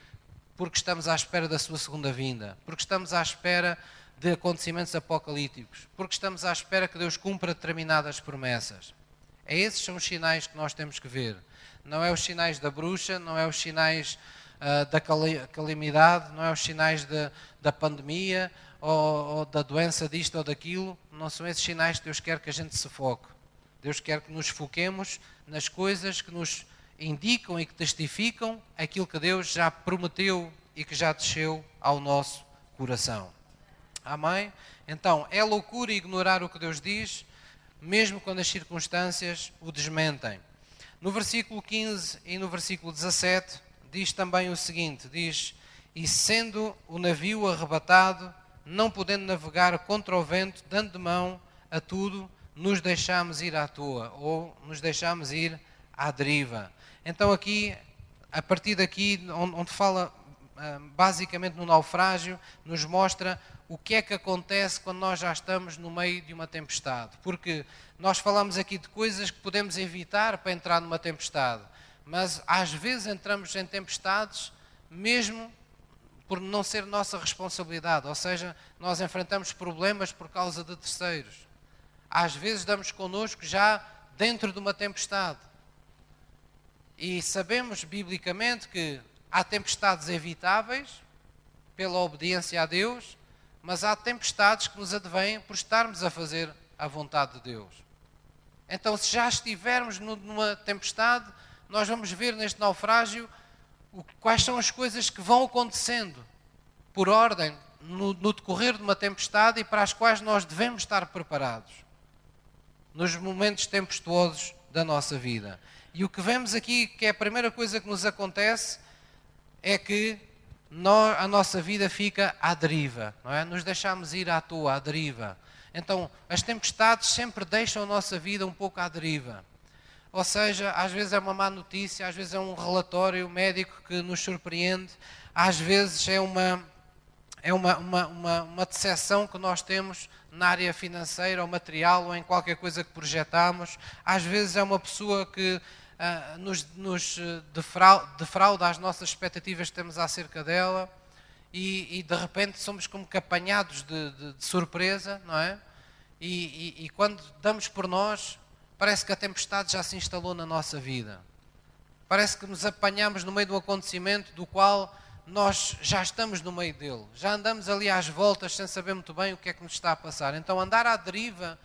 Porque estamos à espera da sua segunda vinda, porque estamos à espera de acontecimentos apocalípticos, porque estamos à espera que Deus cumpra determinadas promessas. É esses são os sinais que nós temos que ver. Não é os sinais da bruxa, não é os sinais uh, da calamidade, não é os sinais de, da pandemia ou, ou da doença disto ou daquilo. Não são esses sinais que Deus quer que a gente se foque. Deus quer que nos foquemos nas coisas que nos indicam e que testificam aquilo que Deus já prometeu e que já desceu ao nosso coração. Amém? Então, é loucura ignorar o que Deus diz, mesmo quando as circunstâncias o desmentem. No versículo 15 e no versículo 17 diz também o seguinte: diz: E sendo o navio arrebatado, não podendo navegar contra o vento, dando de mão a tudo, nos deixamos ir à toa, ou nos deixamos ir à deriva. Então aqui, a partir daqui, onde fala ah, basicamente no naufrágio, nos mostra o que é que acontece quando nós já estamos no meio de uma tempestade. Porque nós falamos aqui de coisas que podemos evitar para entrar numa tempestade, mas às vezes entramos em tempestades mesmo por não ser nossa responsabilidade, ou seja, nós enfrentamos problemas por causa de terceiros. Às vezes damos connosco já dentro de uma tempestade. E sabemos biblicamente que há tempestades evitáveis pela obediência a Deus mas há tempestades que nos advêm por estarmos a fazer a vontade de Deus. Então, se já estivermos numa tempestade, nós vamos ver neste naufrágio quais são as coisas que vão acontecendo por ordem no, no decorrer de uma tempestade e para as quais nós devemos estar preparados nos momentos tempestuosos da nossa vida. E o que vemos aqui, que é a primeira coisa que nos acontece, é que nós, a nossa vida fica à deriva, não é? Nos deixamos ir à toa, à deriva. Então, as tempestades sempre deixam a nossa vida um pouco à deriva. Ou seja, às vezes é uma má notícia, às vezes é um relatório médico que nos surpreende, às vezes é uma, é uma, uma, uma, uma decepção que nós temos na área financeira ou material ou em qualquer coisa que projetamos, às vezes é uma pessoa que uh, nos, nos eh, defrauda, defrauda as nossas expectativas que temos acerca dela e, e de repente somos como que apanhados de, de, de surpresa, não é? E, e, e quando damos por nós, parece que a tempestade já se instalou na nossa vida. Parece que nos apanhamos no meio de um acontecimento do qual nós já estamos no meio dele, já andamos ali às voltas sem saber muito bem o que é que nos está a passar. Então, andar à deriva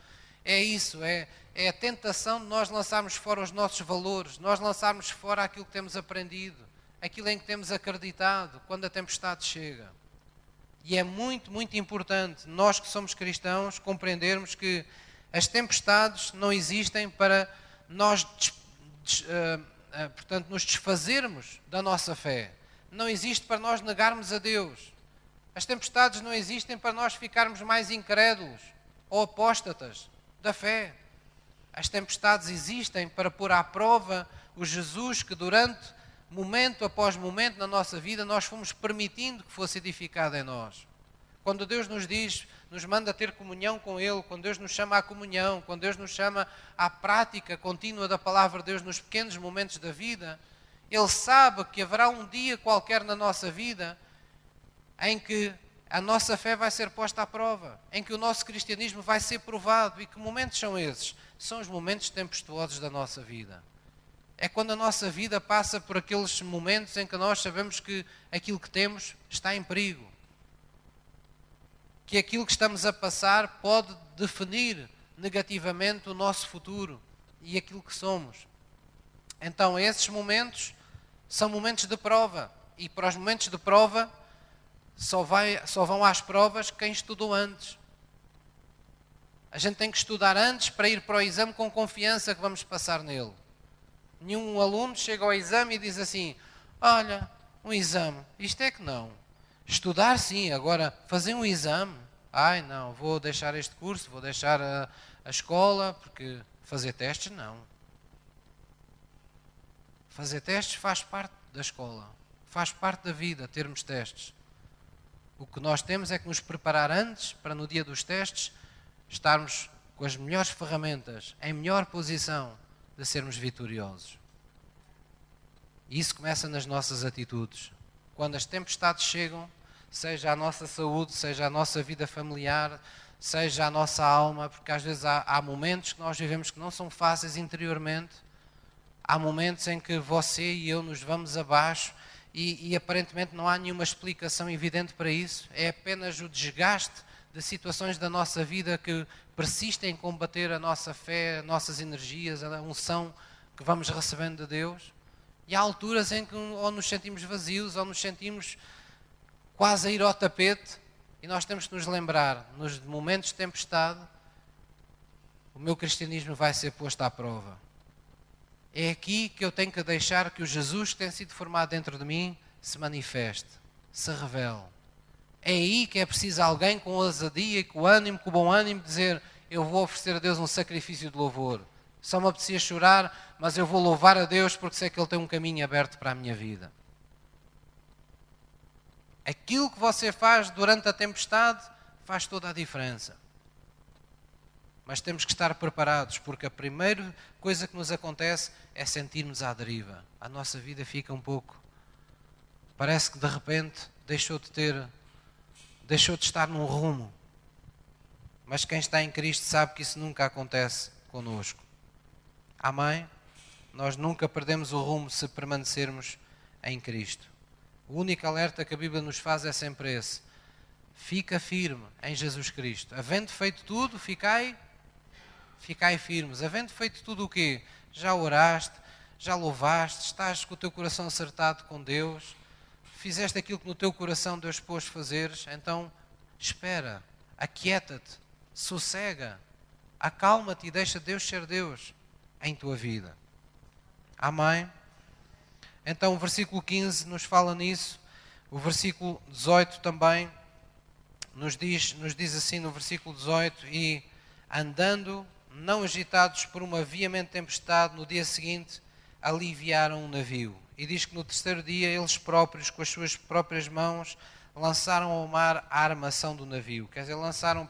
é isso, é, é a tentação de nós lançarmos fora os nossos valores, nós lançarmos fora aquilo que temos aprendido, aquilo em que temos acreditado quando a tempestade chega. E é muito, muito importante nós que somos cristãos compreendermos que as tempestades não existem para nós, uh, uh, portanto, nos desfazermos da nossa fé. Não existe para nós negarmos a Deus. As tempestades não existem para nós ficarmos mais incrédulos ou apóstatas da fé. As tempestades existem para pôr à prova o Jesus que durante momento após momento na nossa vida nós fomos permitindo que fosse edificado em nós. Quando Deus nos diz, nos manda ter comunhão com Ele, quando Deus nos chama à comunhão, quando Deus nos chama à prática contínua da palavra de Deus nos pequenos momentos da vida, Ele sabe que haverá um dia qualquer na nossa vida em que a nossa fé vai ser posta à prova, em que o nosso cristianismo vai ser provado. E que momentos são esses? São os momentos tempestuosos da nossa vida. É quando a nossa vida passa por aqueles momentos em que nós sabemos que aquilo que temos está em perigo. Que aquilo que estamos a passar pode definir negativamente o nosso futuro e aquilo que somos. Então, esses momentos são momentos de prova. E para os momentos de prova, só, vai, só vão às provas quem estudou antes. A gente tem que estudar antes para ir para o exame com confiança que vamos passar nele. Nenhum aluno chega ao exame e diz assim: Olha, um exame, isto é que não. Estudar sim, agora fazer um exame, ai não, vou deixar este curso, vou deixar a, a escola, porque fazer testes não. Fazer testes faz parte da escola, faz parte da vida termos testes. O que nós temos é que nos preparar antes para no dia dos testes estarmos com as melhores ferramentas, em melhor posição, de sermos vitoriosos. E isso começa nas nossas atitudes. Quando as tempestades chegam, seja a nossa saúde, seja a nossa vida familiar, seja a nossa alma, porque às vezes há, há momentos que nós vivemos que não são fáceis interiormente, há momentos em que você e eu nos vamos abaixo e, e, aparentemente não há nenhuma explicação evidente para isso, é apenas o desgaste de situações da nossa vida que persistem em combater a nossa fé, as nossas energias, a unção que vamos recebendo de Deus. E há alturas em que ou nos sentimos vazios, ou nos sentimos quase a ir ao tapete, e nós temos que nos lembrar, nos momentos de tempestade, o meu cristianismo vai ser posto à prova. É aqui que eu tenho que deixar que o Jesus que tem sido formado dentro de mim se manifeste, se revele. É aí que é preciso alguém com ousadia e com ânimo, com bom ânimo, dizer: Eu vou oferecer a Deus um sacrifício de louvor. Só me apetecia chorar, mas eu vou louvar a Deus porque sei que Ele tem um caminho aberto para a minha vida. Aquilo que você faz durante a tempestade faz toda a diferença. Mas temos que estar preparados, porque a primeira coisa que nos acontece é sentirmos à deriva. A nossa vida fica um pouco. Parece que de repente deixou de ter. deixou de estar num rumo. Mas quem está em Cristo sabe que isso nunca acontece conosco. Amém? Nós nunca perdemos o rumo se permanecermos em Cristo. O único alerta que a Bíblia nos faz é sempre esse. Fica firme em Jesus Cristo. Havendo feito tudo, ficai, ficai firmes. Havendo feito tudo o quê? Já oraste, já louvaste, estás com o teu coração acertado com Deus, fizeste aquilo que no teu coração Deus pôs fazeres, então espera, aquieta-te, sossega, acalma-te e deixa Deus ser Deus em tua vida. Amém? Então o versículo 15 nos fala nisso, o versículo 18 também nos diz, nos diz assim no versículo 18: E andando, não agitados por uma veemente tempestade, no dia seguinte aliviaram o navio. E diz que no terceiro dia eles próprios, com as suas próprias mãos, lançaram ao mar a armação do navio. Quer dizer, lançaram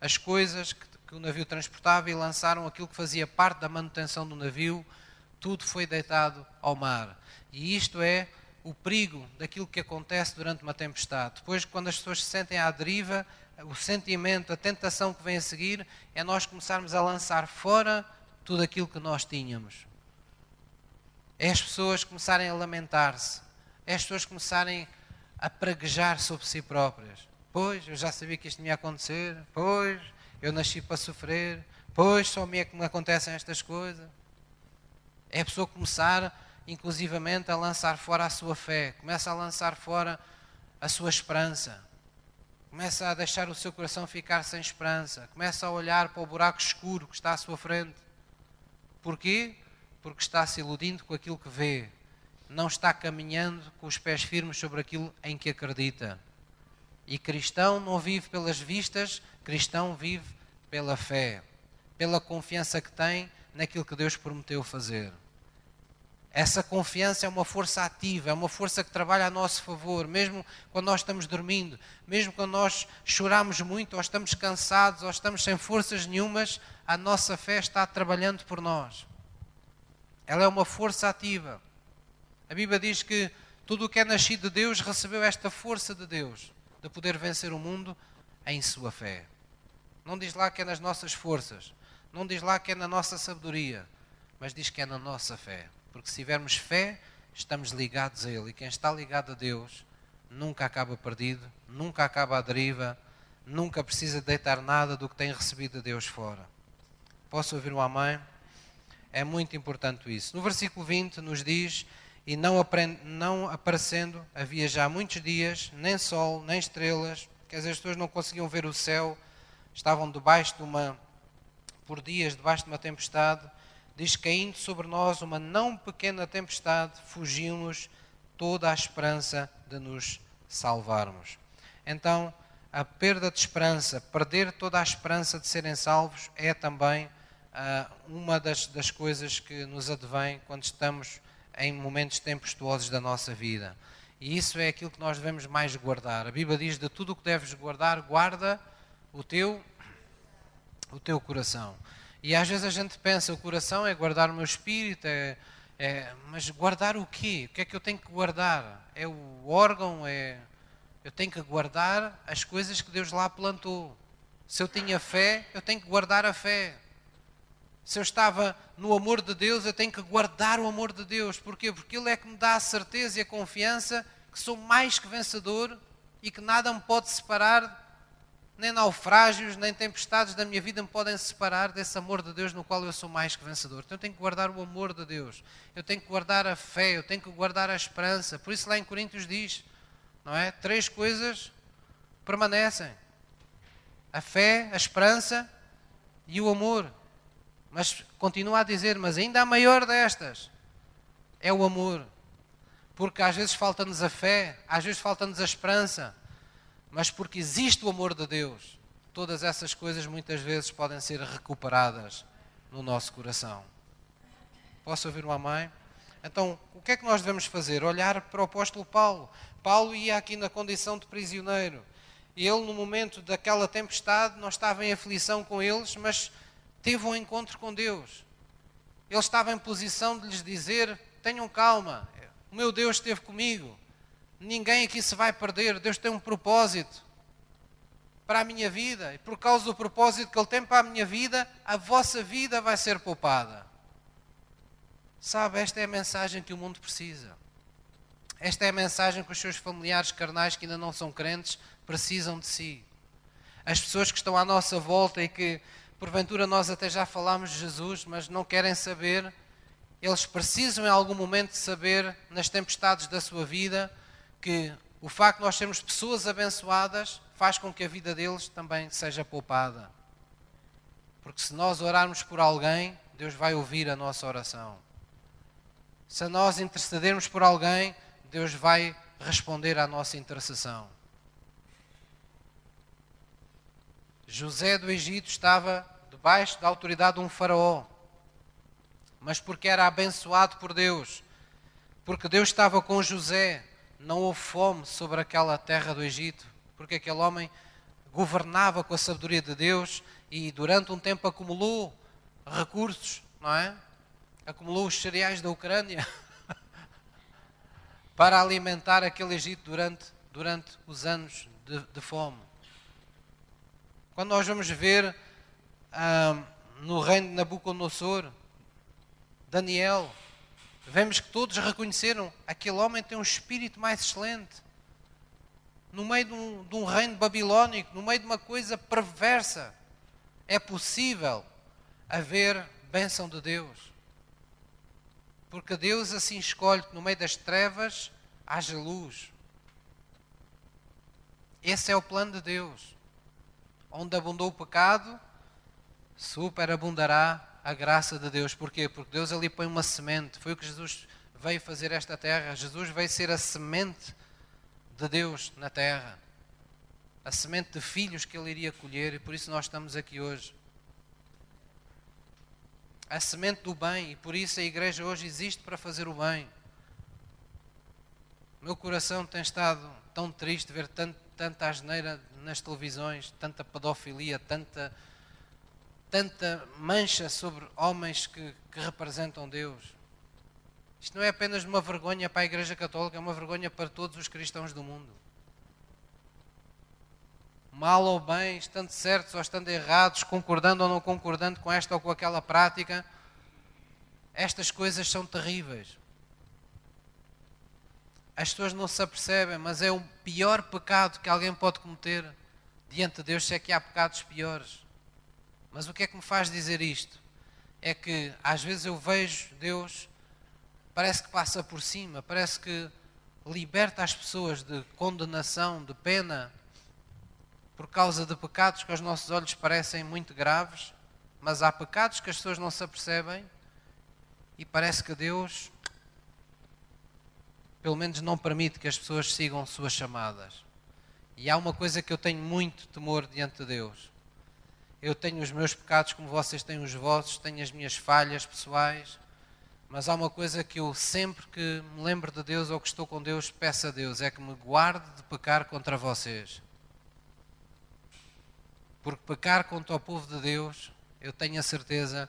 as coisas que, que o navio transportava e lançaram aquilo que fazia parte da manutenção do navio. Tudo foi deitado ao mar. E isto é o perigo daquilo que acontece durante uma tempestade. Depois, quando as pessoas se sentem à deriva, o sentimento, a tentação que vem a seguir é nós começarmos a lançar fora tudo aquilo que nós tínhamos. É as pessoas começarem a lamentar-se. É as pessoas começarem a praguejar sobre si próprias. Pois, eu já sabia que isto ia acontecer. Pois, eu nasci para sofrer. Pois, só me é que me acontecem estas coisas. É a pessoa começar inclusivamente a lançar fora a sua fé, começa a lançar fora a sua esperança, começa a deixar o seu coração ficar sem esperança, começa a olhar para o buraco escuro que está à sua frente. Porquê? Porque está se iludindo com aquilo que vê, não está caminhando com os pés firmes sobre aquilo em que acredita. E cristão não vive pelas vistas, cristão vive pela fé, pela confiança que tem naquilo que Deus prometeu fazer. Essa confiança é uma força ativa, é uma força que trabalha a nosso favor, mesmo quando nós estamos dormindo, mesmo quando nós choramos muito, ou estamos cansados, ou estamos sem forças nenhumas, a nossa fé está trabalhando por nós. Ela é uma força ativa. A Bíblia diz que tudo o que é nascido de Deus recebeu esta força de Deus, de poder vencer o mundo em sua fé. Não diz lá que é nas nossas forças, não diz lá que é na nossa sabedoria, mas diz que é na nossa fé. Porque se tivermos fé, estamos ligados a Ele. E quem está ligado a Deus nunca acaba perdido, nunca acaba à deriva, nunca precisa deitar nada do que tem recebido de Deus fora. Posso ouvir um amém? É muito importante isso. No versículo 20 nos diz: E não, não aparecendo, havia já muitos dias, nem sol, nem estrelas, quer dizer, as pessoas não conseguiam ver o céu, estavam debaixo de uma, por dias, debaixo de uma tempestade, diz: caindo sobre nós uma não pequena tempestade, fugiu-nos toda a esperança de nos salvarmos. Então, a perda de esperança, perder toda a esperança de serem salvos, é também uh, uma das, das coisas que nos advém quando estamos em momentos tempestuosos da nossa vida. E isso é aquilo que nós devemos mais guardar. A Bíblia diz: de tudo o que deves guardar, guarda o teu, o teu coração. E às vezes a gente pensa, o coração é guardar o meu espírito, é, é, mas guardar o quê? O que é que eu tenho que guardar? É o órgão? É, eu tenho que guardar as coisas que Deus lá plantou. Se eu tinha fé, eu tenho que guardar a fé. Se eu estava no amor de Deus, eu tenho que guardar o amor de Deus. Porquê? Porque Ele é que me dá a certeza e a confiança que sou mais que vencedor e que nada me pode separar nem naufrágios, nem tempestades da minha vida me podem separar desse amor de Deus no qual eu sou mais que vencedor. Então eu tenho que guardar o amor de Deus, eu tenho que guardar a fé, eu tenho que guardar a esperança. Por isso lá em Coríntios diz, não é? Três coisas permanecem: a fé, a esperança e o amor. Mas continua a dizer, mas ainda a maior destas é o amor. Porque às vezes falta-nos a fé, às vezes falta-nos a esperança, mas porque existe o amor de Deus, todas essas coisas muitas vezes podem ser recuperadas no nosso coração. Posso ouvir uma mãe? Então, o que é que nós devemos fazer? Olhar para o apóstolo Paulo. Paulo ia aqui na condição de prisioneiro. E ele, no momento daquela tempestade, não estava em aflição com eles, mas teve um encontro com Deus. Ele estava em posição de lhes dizer: tenham calma, o meu Deus esteve comigo. Ninguém aqui se vai perder. Deus tem um propósito para a minha vida. E por causa do propósito que Ele tem para a minha vida, a vossa vida vai ser poupada. Sabe, esta é a mensagem que o mundo precisa. Esta é a mensagem que os seus familiares carnais que ainda não são crentes precisam de si. As pessoas que estão à nossa volta e que, porventura, nós até já falámos de Jesus, mas não querem saber, eles precisam em algum momento de saber, nas tempestades da sua vida, que o facto de nós sermos pessoas abençoadas faz com que a vida deles também seja poupada. Porque se nós orarmos por alguém, Deus vai ouvir a nossa oração. Se nós intercedermos por alguém, Deus vai responder à nossa intercessão. José do Egito estava debaixo da autoridade de um faraó, mas porque era abençoado por Deus, porque Deus estava com José, não houve fome sobre aquela terra do Egito, porque aquele homem governava com a sabedoria de Deus e durante um tempo acumulou recursos, não é? Acumulou os cereais da Ucrânia para alimentar aquele Egito durante, durante os anos de, de fome. Quando nós vamos ver ah, no reino de Nabucodonosor, Daniel, vemos que todos reconheceram aquele homem tem um espírito mais excelente. No meio de um, de um reino babilónico, no meio de uma coisa perversa, é possível haver bênção de Deus. Porque Deus assim escolhe que no meio das trevas haja luz. Esse é o plano de Deus. Onde abundou o pecado, superabundará a graça de Deus. Porquê? Porque Deus ali põe uma semente. Foi o que Jesus veio fazer esta terra. Jesus veio ser a semente de Deus na terra. A semente de filhos que ele iria colher e por isso nós estamos aqui hoje. A semente do bem e por isso a igreja hoje existe para fazer o bem. Meu coração tem estado tão triste ver tanto, tanta asneira nas televisões, tanta pedofilia, tanta tanta mancha sobre homens que, que representam Deus. Isto não é apenas uma vergonha para a Igreja Católica, é uma vergonha para todos os cristãos do mundo. Mal ou bem, estando certos ou estando errados, concordando ou não concordando com esta ou com aquela prática, estas coisas são terríveis. As pessoas não se apercebem, mas é o pior pecado que alguém pode cometer diante de Deus, se é que há pecados piores. Mas o que é que me faz dizer isto? É que às vezes eu vejo Deus, parece que passa por cima, parece que liberta as pessoas de condenação, de pena, por causa de pecados que aos nossos olhos parecem muito graves, mas há pecados que as pessoas não se apercebem e parece que Deus, pelo menos, não permite que as pessoas sigam suas chamadas. E há uma coisa que eu tenho muito temor diante de Deus eu tenho os meus pecados como vocês têm os vossos, tenho as minhas falhas pessoais, mas há uma coisa que eu sempre que me lembro de Deus ou que estou com Deus, peço a Deus, é que me guarde de pecar contra vocês. Porque pecar contra o povo de Deus eu tenho a certeza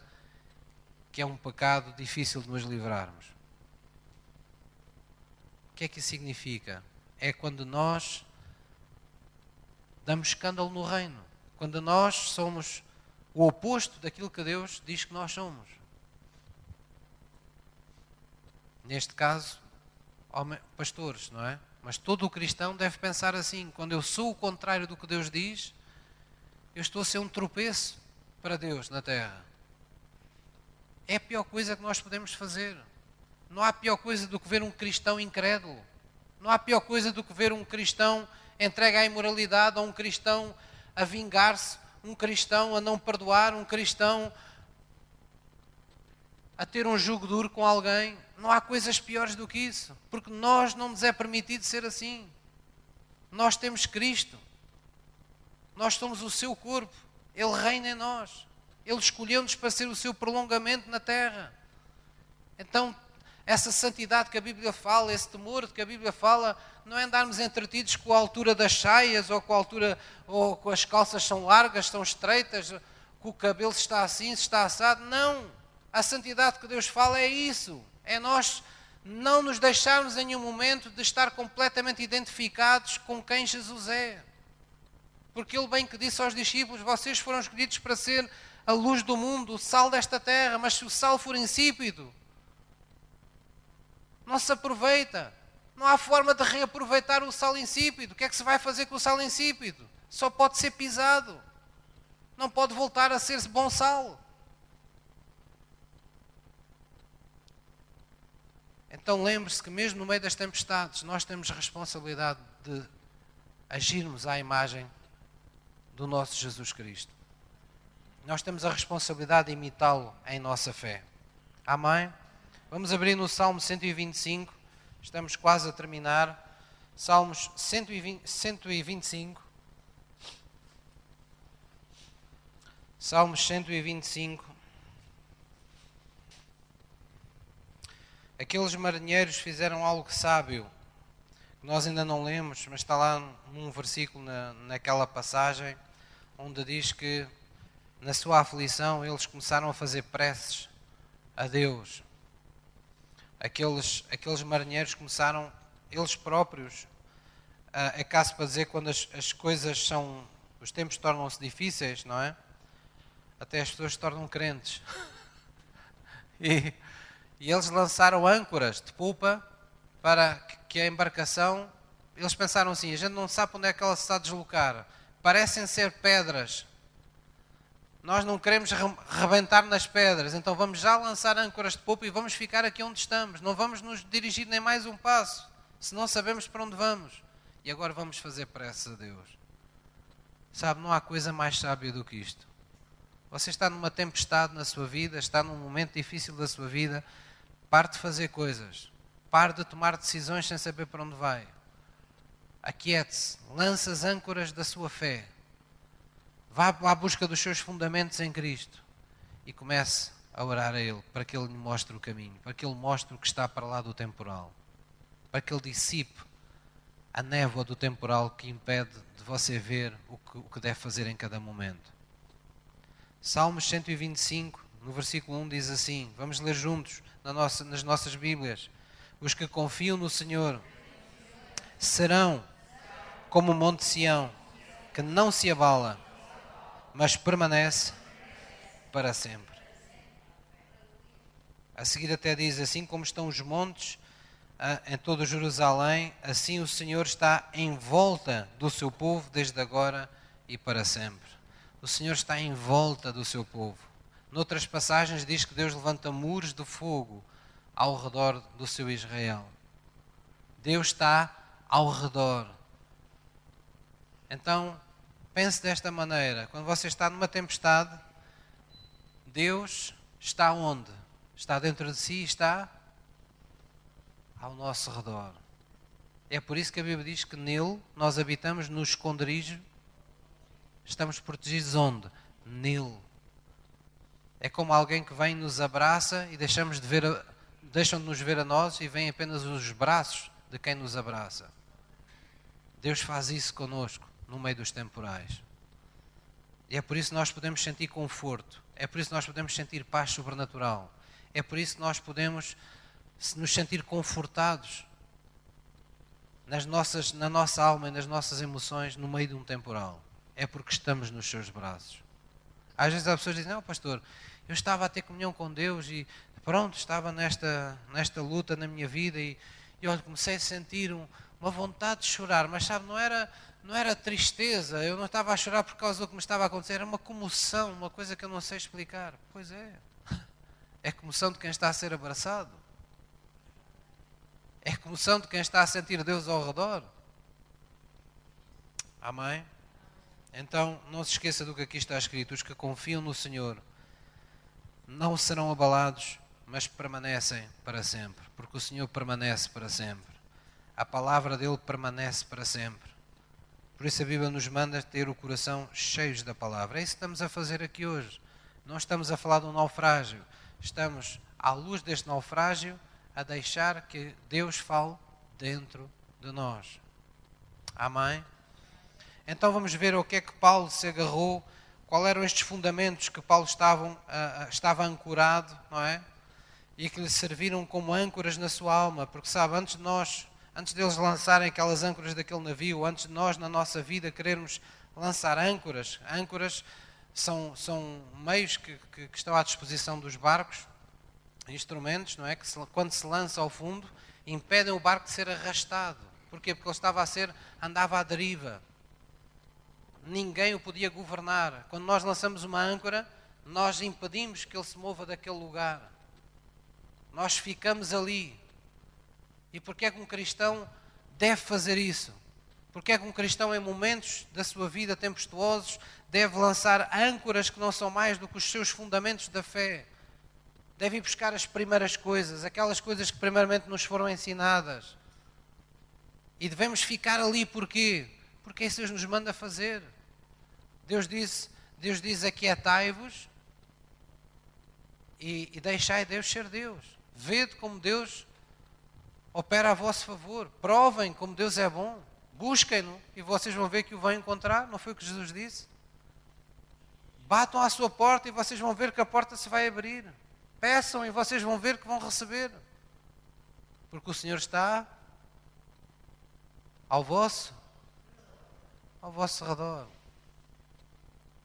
que é um pecado difícil de nos livrarmos. O que é que isso significa? É quando nós damos escândalo no reino, quando nós somos o oposto daquilo que Deus diz que nós somos. Neste caso, pastores, não é? Mas todo o cristão deve pensar assim: quando eu sou o contrário do que Deus diz, eu estou a ser um tropeço para Deus na terra. É a pior coisa que nós podemos fazer. Não há pior coisa do que ver um cristão incrédulo. Não há pior coisa do que ver um cristão entregue à imoralidade, ou um cristão a vingar-se, um cristão a não perdoar, um cristão a ter um jugo duro com alguém. Não há coisas piores do que isso, porque nós não nos é permitido ser assim. Nós temos Cristo. Nós somos o seu corpo. Ele reina em nós. Ele escolheu-nos para ser o seu prolongamento na terra. Então, essa santidade que a Bíblia fala, esse temor que a Bíblia fala, não é andarmos entretidos com a altura das saias ou com a altura, ou com as calças são largas, são estreitas, com o cabelo está assim, se está assado. Não. A santidade que Deus fala é isso. É nós não nos deixarmos em nenhum momento de estar completamente identificados com quem Jesus é. Porque ele bem que disse aos discípulos: Vocês foram escolhidos para ser a luz do mundo, o sal desta terra, mas se o sal for insípido, não se aproveita. Não há forma de reaproveitar o sal insípido. O que é que se vai fazer com o sal insípido? Só pode ser pisado. Não pode voltar a ser bom sal. Então lembre-se que mesmo no meio das tempestades, nós temos a responsabilidade de agirmos à imagem do nosso Jesus Cristo. Nós temos a responsabilidade de imitá-lo em nossa fé. Amém? Vamos abrir no Salmo 125, estamos quase a terminar. Salmos 120, 125. Salmos 125. Aqueles marinheiros fizeram algo sábio, que nós ainda não lemos, mas está lá num versículo na, naquela passagem onde diz que na sua aflição eles começaram a fazer preces a Deus. Aqueles, aqueles marinheiros começaram, eles próprios, é caso para dizer quando as, as coisas são, os tempos tornam-se difíceis, não é? Até as pessoas se tornam crentes. e, e eles lançaram âncoras de pulpa para que a embarcação, eles pensaram assim, a gente não sabe onde é que ela se está a deslocar parecem ser pedras. Nós não queremos rebentar nas pedras, então vamos já lançar âncoras de popa e vamos ficar aqui onde estamos. Não vamos nos dirigir nem mais um passo, se não sabemos para onde vamos. E agora vamos fazer pressa a Deus. Sabe, não há coisa mais sábia do que isto. Você está numa tempestade na sua vida, está num momento difícil da sua vida, pare de fazer coisas, pare de tomar decisões sem saber para onde vai aquiete-se, lance as âncoras da sua fé, vá à busca dos seus fundamentos em Cristo e comece a orar a Ele para que Ele lhe mostre o caminho, para que Ele mostre o que está para lá do temporal, para que Ele dissipe a névoa do temporal que impede de você ver o que, o que deve fazer em cada momento. Salmos 125, no versículo 1, diz assim: vamos ler juntos na nossa, nas nossas Bíblias. Os que confiam no Senhor serão como o Monte Sião, que não se abala, mas permanece para sempre. A seguir até diz assim como estão os montes ah, em todo Jerusalém, assim o Senhor está em volta do seu povo desde agora e para sempre. O Senhor está em volta do seu povo. Noutras passagens diz que Deus levanta muros de fogo ao redor do seu Israel. Deus está ao redor. Então, pense desta maneira: quando você está numa tempestade, Deus está onde? Está dentro de si, está ao nosso redor. É por isso que a Bíblia diz que nele nós habitamos no esconderijo. Estamos protegidos onde? Nele. É como alguém que vem nos abraça e deixamos de ver, deixam de nos ver a nós e vem apenas os braços de quem nos abraça. Deus faz isso conosco no meio dos temporais. E é por isso que nós podemos sentir conforto. É por isso que nós podemos sentir paz sobrenatural. É por isso que nós podemos nos sentir confortados nas nossas, na nossa alma e nas nossas emoções no meio de um temporal. É porque estamos nos seus braços. Às vezes as pessoas dizem, não, pastor, eu estava a ter comunhão com Deus e pronto, estava nesta, nesta luta na minha vida e, e olha, comecei a sentir um, uma vontade de chorar, mas sabe, não era, não era tristeza, eu não estava a chorar por causa do que me estava a acontecer, era uma comoção, uma coisa que eu não sei explicar. Pois é, é comoção de quem está a ser abraçado. É comoção de quem está a sentir Deus ao redor. Amém? Então, não se esqueça do que aqui está escrito: os que confiam no Senhor não serão abalados, mas permanecem para sempre, porque o Senhor permanece para sempre. A palavra dele permanece para sempre. Por isso a Bíblia nos manda ter o coração cheio da palavra. É isso que estamos a fazer aqui hoje. Não estamos a falar de um naufrágio. Estamos, à luz deste naufrágio, a deixar que Deus fale dentro de nós. Amém? Então vamos ver o que é que Paulo se agarrou, qual eram estes fundamentos que Paulo estavam, uh, estava ancorado, não é? E que lhe serviram como âncoras na sua alma, porque sabe, antes de nós, antes deles lançarem aquelas âncoras daquele navio, antes de nós na nossa vida querermos lançar âncoras, âncoras são, são meios que, que, que estão à disposição dos barcos, instrumentos, não é? Que se, quando se lança ao fundo, impedem o barco de ser arrastado. Porquê? Porque ele estava a ser, andava à deriva. Ninguém o podia governar. Quando nós lançamos uma âncora, nós impedimos que ele se mova daquele lugar. Nós ficamos ali. E porquê é que um cristão deve fazer isso? Porque é que um cristão, em momentos da sua vida tempestuosos, deve lançar âncoras que não são mais do que os seus fundamentos da fé? deve ir buscar as primeiras coisas, aquelas coisas que primeiramente nos foram ensinadas. E devemos ficar ali porquê? Porque isso Deus nos manda fazer. Deus disse, Deus diz aquietai-vos e, e deixai Deus ser Deus. Vede como Deus opera a vosso favor. Provem como Deus é bom. Busquem-no e vocês vão ver que o vão encontrar. Não foi o que Jesus disse? Batam à sua porta e vocês vão ver que a porta se vai abrir. Peçam e vocês vão ver que vão receber. Porque o Senhor está ao vosso ao vosso redor.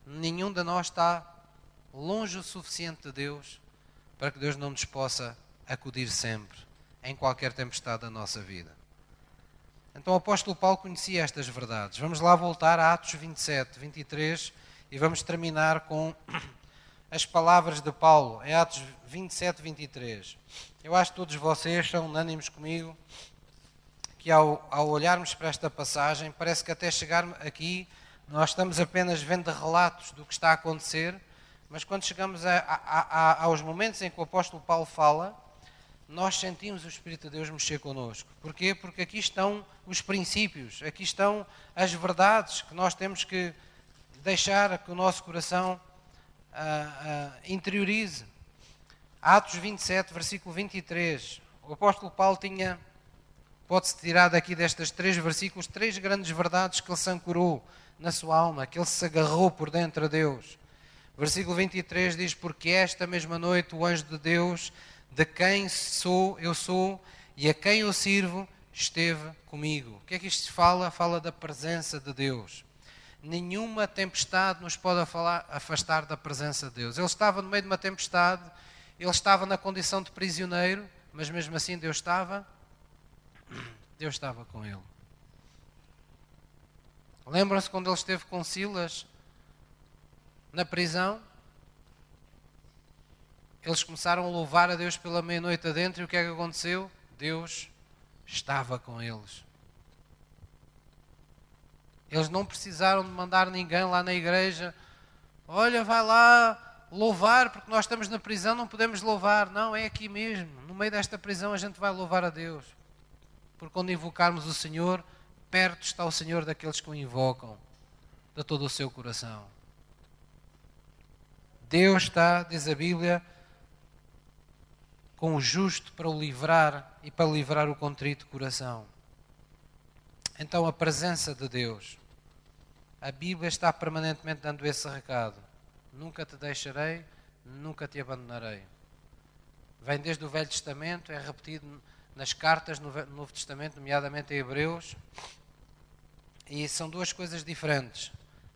Nenhum de nós está longe o suficiente de Deus para que Deus não nos possa acudir sempre, em qualquer tempestade da nossa vida. Então o apóstolo Paulo conhecia estas verdades. Vamos lá voltar a Atos 27, 23 e vamos terminar com as palavras de Paulo em Atos 27, 23. Eu acho que todos vocês são unânimes comigo que ao, ao olharmos para esta passagem, parece que até chegar aqui nós estamos apenas vendo relatos do que está a acontecer, mas quando chegamos a, a, a, aos momentos em que o apóstolo Paulo fala, nós sentimos o Espírito de Deus mexer connosco. Porquê? Porque aqui estão os princípios, aqui estão as verdades que nós temos que deixar que o nosso coração uh, uh, interiorize. Atos 27, versículo 23. O apóstolo Paulo tinha, pode-se tirar daqui destes três versículos, três grandes verdades que ele se ancorou na sua alma, que ele se agarrou por dentro a Deus. Versículo 23 diz: Porque esta mesma noite o anjo de Deus, de quem sou, eu sou, e a quem eu sirvo, esteve comigo. O que é que isto fala? Fala da presença de Deus nenhuma tempestade nos pode afastar da presença de Deus. Ele estava no meio de uma tempestade, ele estava na condição de prisioneiro, mas mesmo assim Deus estava, Deus estava com ele. Lembram-se quando ele esteve com Silas na prisão? Eles começaram a louvar a Deus pela meia-noite adentro e o que é que aconteceu? Deus estava com eles. Eles não precisaram de mandar ninguém lá na igreja. Olha, vai lá louvar, porque nós estamos na prisão, não podemos louvar. Não, é aqui mesmo. No meio desta prisão a gente vai louvar a Deus. Porque quando invocarmos o Senhor, perto está o Senhor daqueles que o invocam, de todo o seu coração. Deus está, diz a Bíblia, com o justo para o livrar e para livrar o contrito coração. Então a presença de Deus a Bíblia está permanentemente dando esse recado: nunca te deixarei, nunca te abandonarei. Vem desde o Velho Testamento, é repetido nas cartas no Novo Testamento, nomeadamente em Hebreus, e são duas coisas diferentes.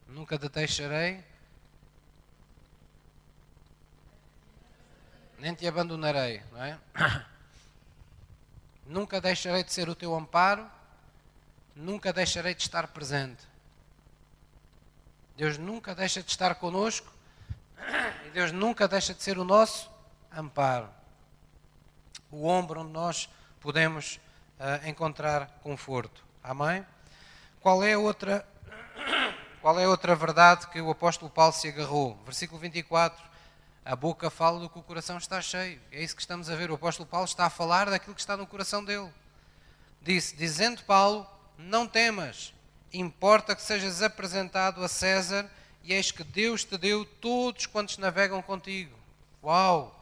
Nunca te deixarei, nem te abandonarei, não é? Nunca deixarei de ser o teu amparo, nunca deixarei de estar presente. Deus nunca deixa de estar conosco e Deus nunca deixa de ser o nosso amparo. O ombro onde nós podemos uh, encontrar conforto. Amém? Qual é outra qual é outra verdade que o apóstolo Paulo se agarrou? Versículo 24. A boca fala do que o coração está cheio. É isso que estamos a ver. O apóstolo Paulo está a falar daquilo que está no coração dele. Disse, dizendo Paulo, não temas, importa que sejas apresentado a César, e eis que Deus te deu todos quantos navegam contigo. Uau!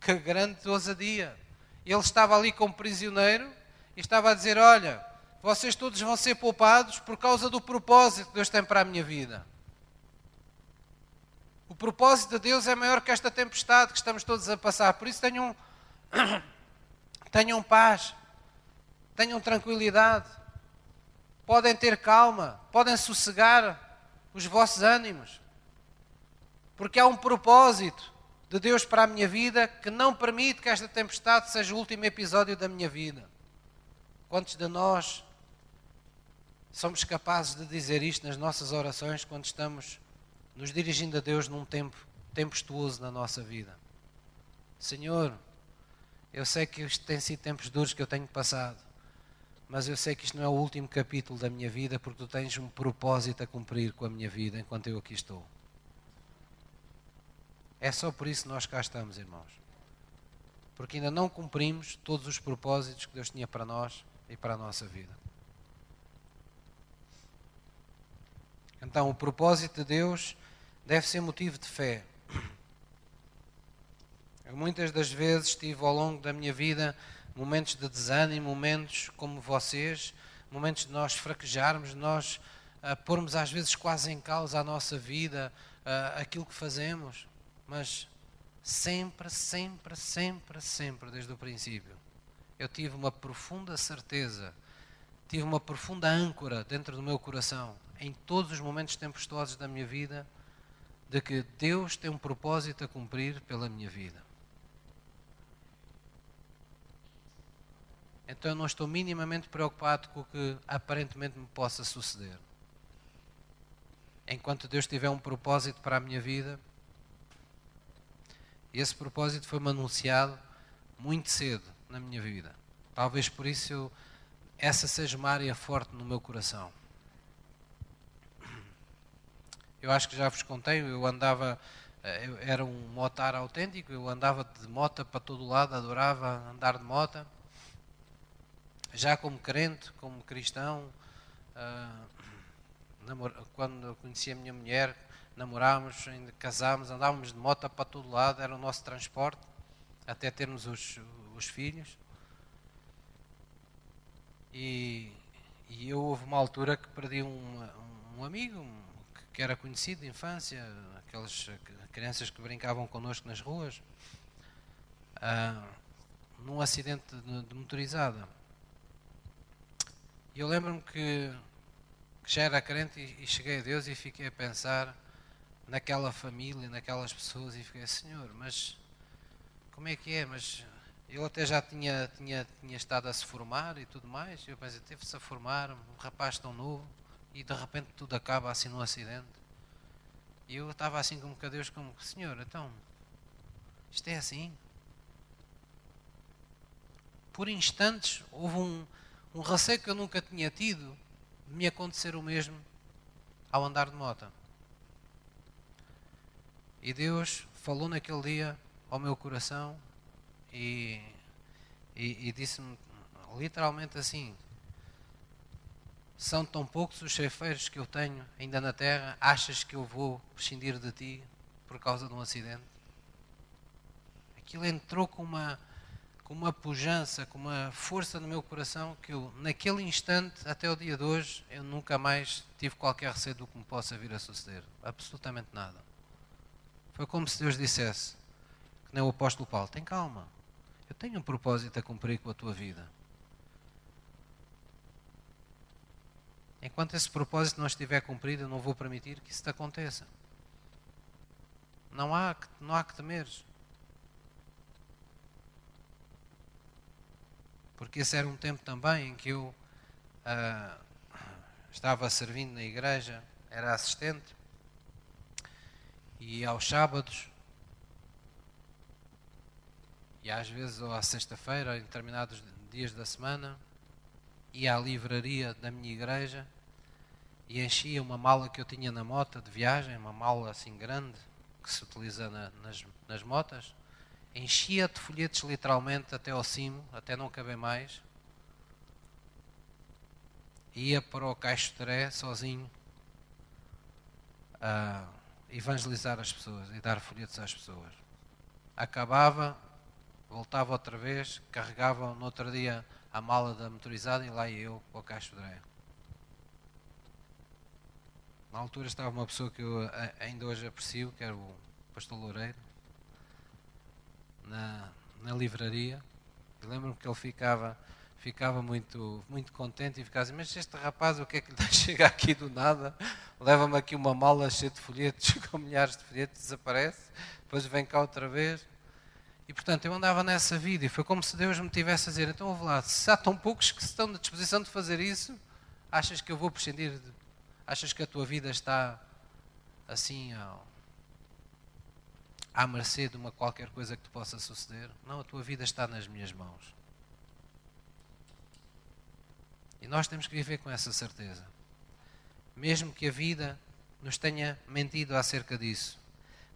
Que grande ousadia! Ele estava ali como prisioneiro e estava a dizer: Olha, vocês todos vão ser poupados por causa do propósito que Deus tem para a minha vida. O propósito de Deus é maior que esta tempestade que estamos todos a passar. Por isso tenham, tenham paz, tenham tranquilidade podem ter calma, podem sossegar os vossos ânimos, porque há um propósito de Deus para a minha vida que não permite que esta tempestade seja o último episódio da minha vida. Quantos de nós somos capazes de dizer isto nas nossas orações quando estamos nos dirigindo a Deus num tempo tempestuoso na nossa vida? Senhor, eu sei que isto tem sido tempos duros que eu tenho passado mas eu sei que isto não é o último capítulo da minha vida, porque tu tens um propósito a cumprir com a minha vida enquanto eu aqui estou. É só por isso que nós cá estamos, irmãos. Porque ainda não cumprimos todos os propósitos que Deus tinha para nós e para a nossa vida. Então, o propósito de Deus deve ser motivo de fé. Eu muitas das vezes tive ao longo da minha vida momentos de desânimo, momentos como vocês, momentos de nós fraquejarmos, de nós uh, pormos às vezes quase em causa a nossa vida, uh, aquilo que fazemos, mas sempre, sempre, sempre, sempre, desde o princípio, eu tive uma profunda certeza, tive uma profunda âncora dentro do meu coração, em todos os momentos tempestuosos da minha vida, de que Deus tem um propósito a cumprir pela minha vida. então eu não estou minimamente preocupado com o que aparentemente me possa suceder. Enquanto Deus tiver um propósito para a minha vida, e esse propósito foi-me anunciado muito cedo na minha vida. Talvez por isso eu, essa seja uma área forte no meu coração. Eu acho que já vos contei, eu andava, eh, eu era um motar autêntico, eu andava de moto para todo lado, adorava andar de moto já como crente, como cristão, uh, quando conheci a minha mulher, namorámos, casámos, andávamos de moto para todo lado, era o nosso transporte, até termos os, os filhos. E, e, eu houve uma altura que perdi um, um amigo que era conhecido de infância, aquelas crianças que brincavam connosco nas ruas, uh, num acidente de, de motorizada. E eu lembro-me que, que, já era crente e, e, cheguei a Deus e fiquei a pensar naquela família, naquelas pessoas e fiquei, Senhor, mas como é que é? Mas ele até já tinha, tinha, tinha estado a se formar e tudo mais. Eu pensei, teve-se a formar, um rapaz tão novo, e de repente tudo acaba assim num acidente. E eu estava assim como que a Deus, como, Senhor, então, isto é assim? Por instantes houve um, um receio que eu nunca tinha tido de me acontecer o mesmo ao andar de moto. E Deus falou naquele dia ao meu coração e, e, e disse-me literalmente assim: São tão poucos os ceifeiros que eu tenho ainda na terra, achas que eu vou prescindir de ti por causa de um acidente? Aquilo entrou com uma com uma pujança, com uma força no meu coração que eu, naquele instante, até o dia de hoje, eu nunca mais tive qualquer receio do que me possa vir a suceder. Absolutamente nada. Foi como se Deus dissesse, que nem o apóstolo Paulo, tem calma, eu tenho um propósito a cumprir com a tua vida. Enquanto esse propósito não estiver cumprido, eu não vou permitir que isso te aconteça. Não há, não há que temeres. Porque esse era um tempo também em que eu ah, estava servindo na igreja, era assistente, e aos sábados, e às vezes ou à sexta-feira, em determinados dias da semana, ia à livraria da minha igreja e enchia uma mala que eu tinha na moto de viagem, uma mala assim grande que se utiliza na, nas, nas motas, enchia de folhetos literalmente até ao cimo, até não caber mais. Ia para o Caixo Teré sozinho a evangelizar as pessoas e dar folhetos às pessoas. Acabava, voltava outra vez, carregava no outro dia a mala da motorizada e lá ia eu para o Caixo Teré. Na altura estava uma pessoa que eu ainda hoje aprecio, que era o Pastor Loureiro na, na livraria. E lembro-me que ele ficava, ficava muito, muito contente e ficava assim, mas este rapaz, o que é que lhe chega aqui do nada? Leva-me aqui uma mala cheia de folhetos, com milhares de folhetos, desaparece, depois vem cá outra vez. E portanto eu andava nessa vida e foi como se Deus me tivesse a dizer, então ouve lá, se há tão poucos que estão na disposição de fazer isso, achas que eu vou prescindir de... Achas que a tua vida está assim ao, à mercê de uma qualquer coisa que te possa suceder. Não, a tua vida está nas minhas mãos. E nós temos que viver com essa certeza. Mesmo que a vida nos tenha mentido acerca disso.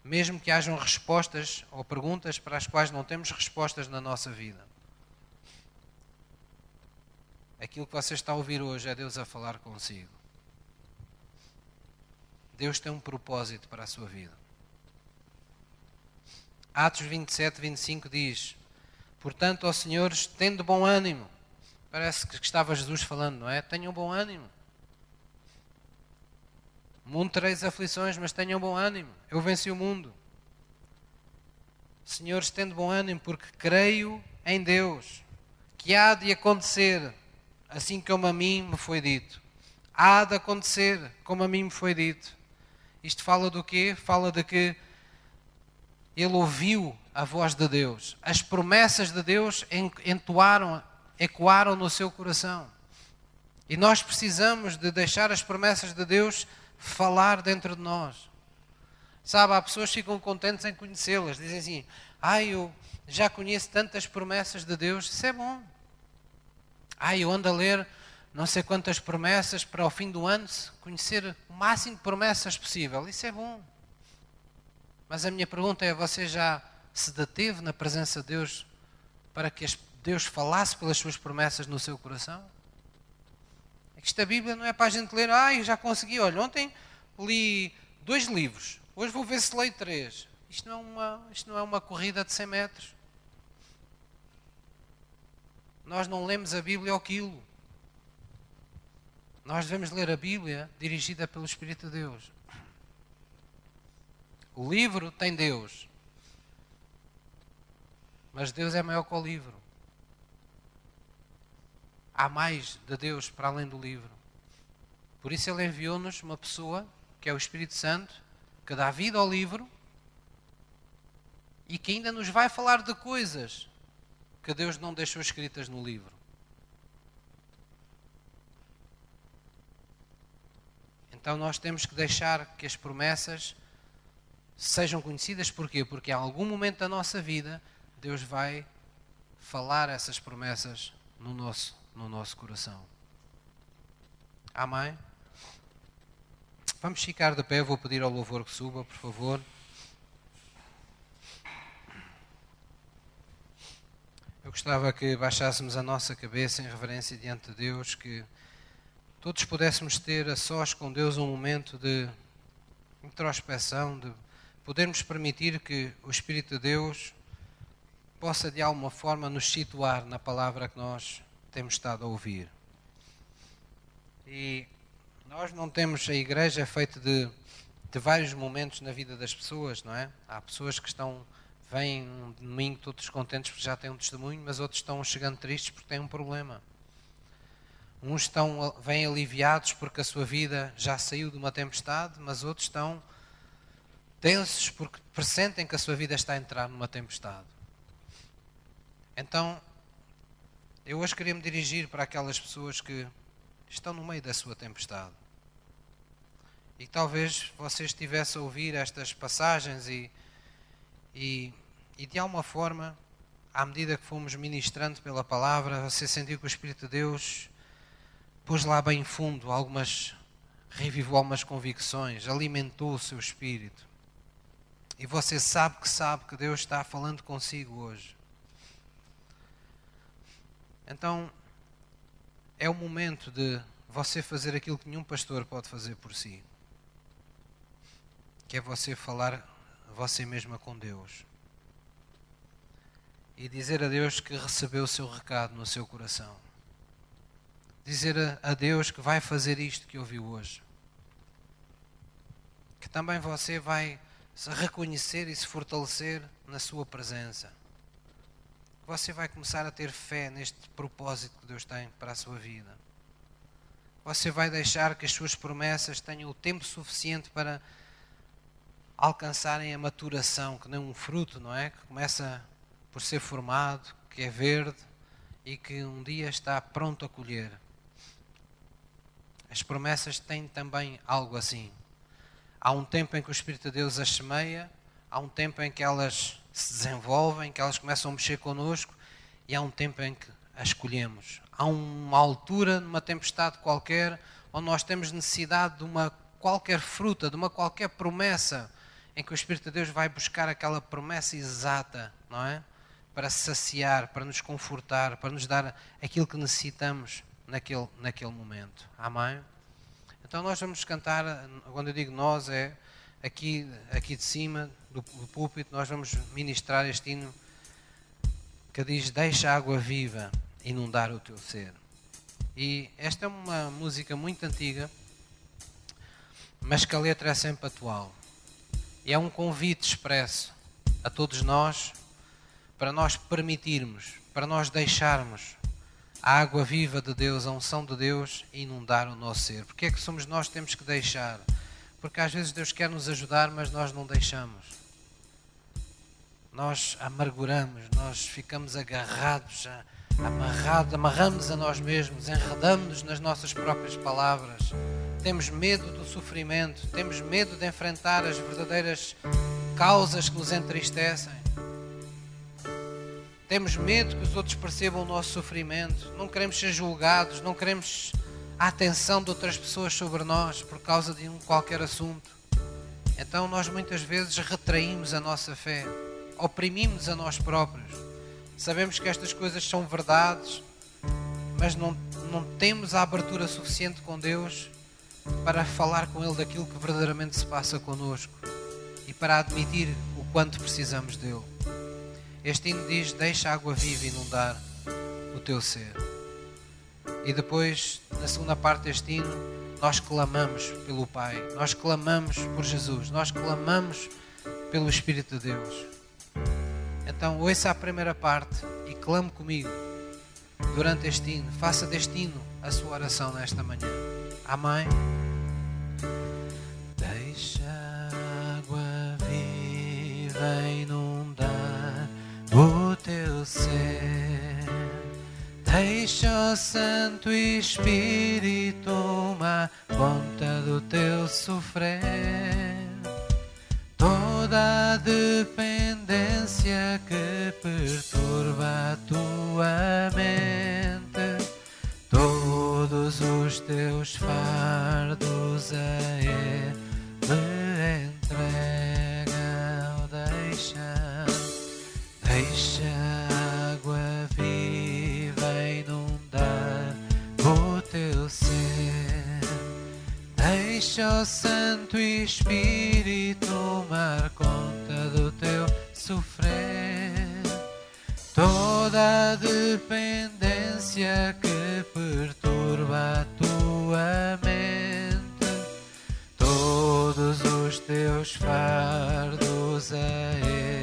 Mesmo que hajam respostas ou perguntas para as quais não temos respostas na nossa vida. Aquilo que você está a ouvir hoje é Deus a falar consigo. Deus tem um propósito para a sua vida. Atos 27, 25 diz: Portanto, ó senhores, tendo bom ânimo. Parece que estava Jesus falando, não é? Tenham bom ânimo. Mundo tereis aflições, mas tenham bom ânimo. Eu venci o mundo. Senhores, tendo bom ânimo, porque creio em Deus, que há de acontecer, assim como a mim me foi dito. Há de acontecer, como a mim me foi dito. Isto fala do quê? Fala de que ele ouviu a voz de Deus. As promessas de Deus entoaram, ecoaram no seu coração. E nós precisamos de deixar as promessas de Deus falar dentro de nós. Sabe, há pessoas que ficam contentes em conhecê-las. Dizem assim: Ah, eu já conheço tantas promessas de Deus. Isso é bom. Ah, eu ando a ler não sei quantas promessas para o fim do ano, conhecer o máximo de promessas possível. Isso é bom. Mas a minha pergunta é: você já se deteve na presença de Deus para que Deus falasse pelas suas promessas no seu coração? É que esta Bíblia não é para a gente ler, ah, já consegui, olha, ontem li dois livros, hoje vou ver se leio três. Isto não é uma, isto não é uma corrida de 100 metros. Nós não lemos a Bíblia ao quilo. Nós devemos ler a Bíblia dirigida pelo Espírito de Deus. O livro tem Deus. Mas Deus é maior que o livro. Há mais de Deus para além do livro. Por isso Ele enviou-nos uma pessoa, que é o Espírito Santo, que dá vida ao livro e que ainda nos vai falar de coisas que Deus não deixou escritas no livro. Então nós temos que deixar que as promessas sejam conhecidas. Porquê? Porque em algum momento da nossa vida Deus vai falar essas promessas no nosso, no nosso coração. Amém? Vamos ficar de pé, vou pedir ao louvor que suba, por favor. Eu gostava que baixássemos a nossa cabeça em reverência diante de Deus, que todos pudéssemos ter a sós com Deus um momento de introspeção, de podermos permitir que o Espírito de Deus possa de alguma forma nos situar na palavra que nós temos estado a ouvir. E nós não temos, a igreja é feita de, de vários momentos na vida das pessoas, não é? Há pessoas que estão, vêm um domingo todos contentes porque já têm um testemunho, mas outros estão chegando tristes porque têm um problema. Uns estão, vêm aliviados porque a sua vida já saiu de uma tempestade, mas outros estão tensos porque pressentem que a sua vida está a entrar numa tempestade. Então, eu hoje queria me dirigir para aquelas pessoas que estão no meio da sua tempestade. E talvez você estivesse a ouvir estas passagens e, e, e de alguma forma, à medida que fomos ministrando pela palavra, você sentiu que o Espírito de Deus pôs lá bem fundo algumas, revivou algumas convicções, alimentou o seu espírito. E você sabe que sabe que Deus está falando consigo hoje. Então, é o momento de você fazer aquilo que nenhum pastor pode fazer por si. Que é você falar você mesma com Deus. E dizer a Deus que recebeu o seu recado no seu coração dizer a, Deus que vai fazer isto que ouviu hoje. Que também você vai se reconhecer e se fortalecer na sua presença. Você vai começar a ter fé neste propósito que Deus tem para a sua vida. Você vai deixar que as suas promessas tenham o tempo suficiente para alcançarem a maturação, que nem um fruto, não é? Que começa por ser formado, que é verde e que um dia está pronto a colher. As promessas têm também algo assim. Há um tempo em que o Espírito de Deus as semeia, há um tempo em que elas se desenvolvem, que elas começam a mexer connosco, e há um tempo em que as escolhemos. Há uma altura, numa tempestade qualquer, onde nós temos necessidade de uma qualquer fruta, de uma qualquer promessa, em que o Espírito de Deus vai buscar aquela promessa exata, não é? Para saciar, para nos confortar, para nos dar aquilo que necessitamos naquele, naquele momento. Amém? Então nós vamos cantar, quando eu digo nós, é aqui, aqui de cima do, do púlpito, nós vamos ministrar este hino que diz: Deixa a água viva inundar o teu ser. E esta é uma música muito antiga, mas que a letra é sempre atual. E é um convite expresso a todos nós para nós permitirmos, para nós deixarmos a água viva de Deus, a unção de Deus inundar o nosso ser. Porque é que somos nós que temos que deixar? Porque às vezes Deus quer nos ajudar, mas nós não deixamos. Nós amarguramos, nós ficamos agarrados, amarrados, amarramos a nós mesmos, enredamos-nos nas nossas próprias palavras. Temos medo do sofrimento, temos medo de enfrentar as verdadeiras causas que nos entristecem. Temos medo que os outros percebam o nosso sofrimento. Não queremos ser julgados, não queremos a atenção de outras pessoas sobre nós por causa de um qualquer assunto. Então nós muitas vezes retraímos a nossa fé, oprimimos a nós próprios. Sabemos que estas coisas são verdades, mas não, não temos a abertura suficiente com Deus para falar com Ele daquilo que verdadeiramente se passa conosco e para admitir o quanto precisamos dele. Este hino diz: Deixa a água viva inundar o teu ser. E depois, na segunda parte deste hino, nós clamamos pelo Pai, nós clamamos por Jesus, nós clamamos pelo Espírito de Deus. Então, ouça a primeira parte e clame comigo durante este hino. Faça deste hino a sua oração nesta manhã. Amém. Deixa o Santo Espírito tomar conta do teu sofrer. Toda a dependência que perturba a tua mente, todos os teus fardos a Ele Deixa o Santo Espírito tomar conta do teu sofrer. toda a dependência que perturba a tua mente, todos os teus fardos a Ele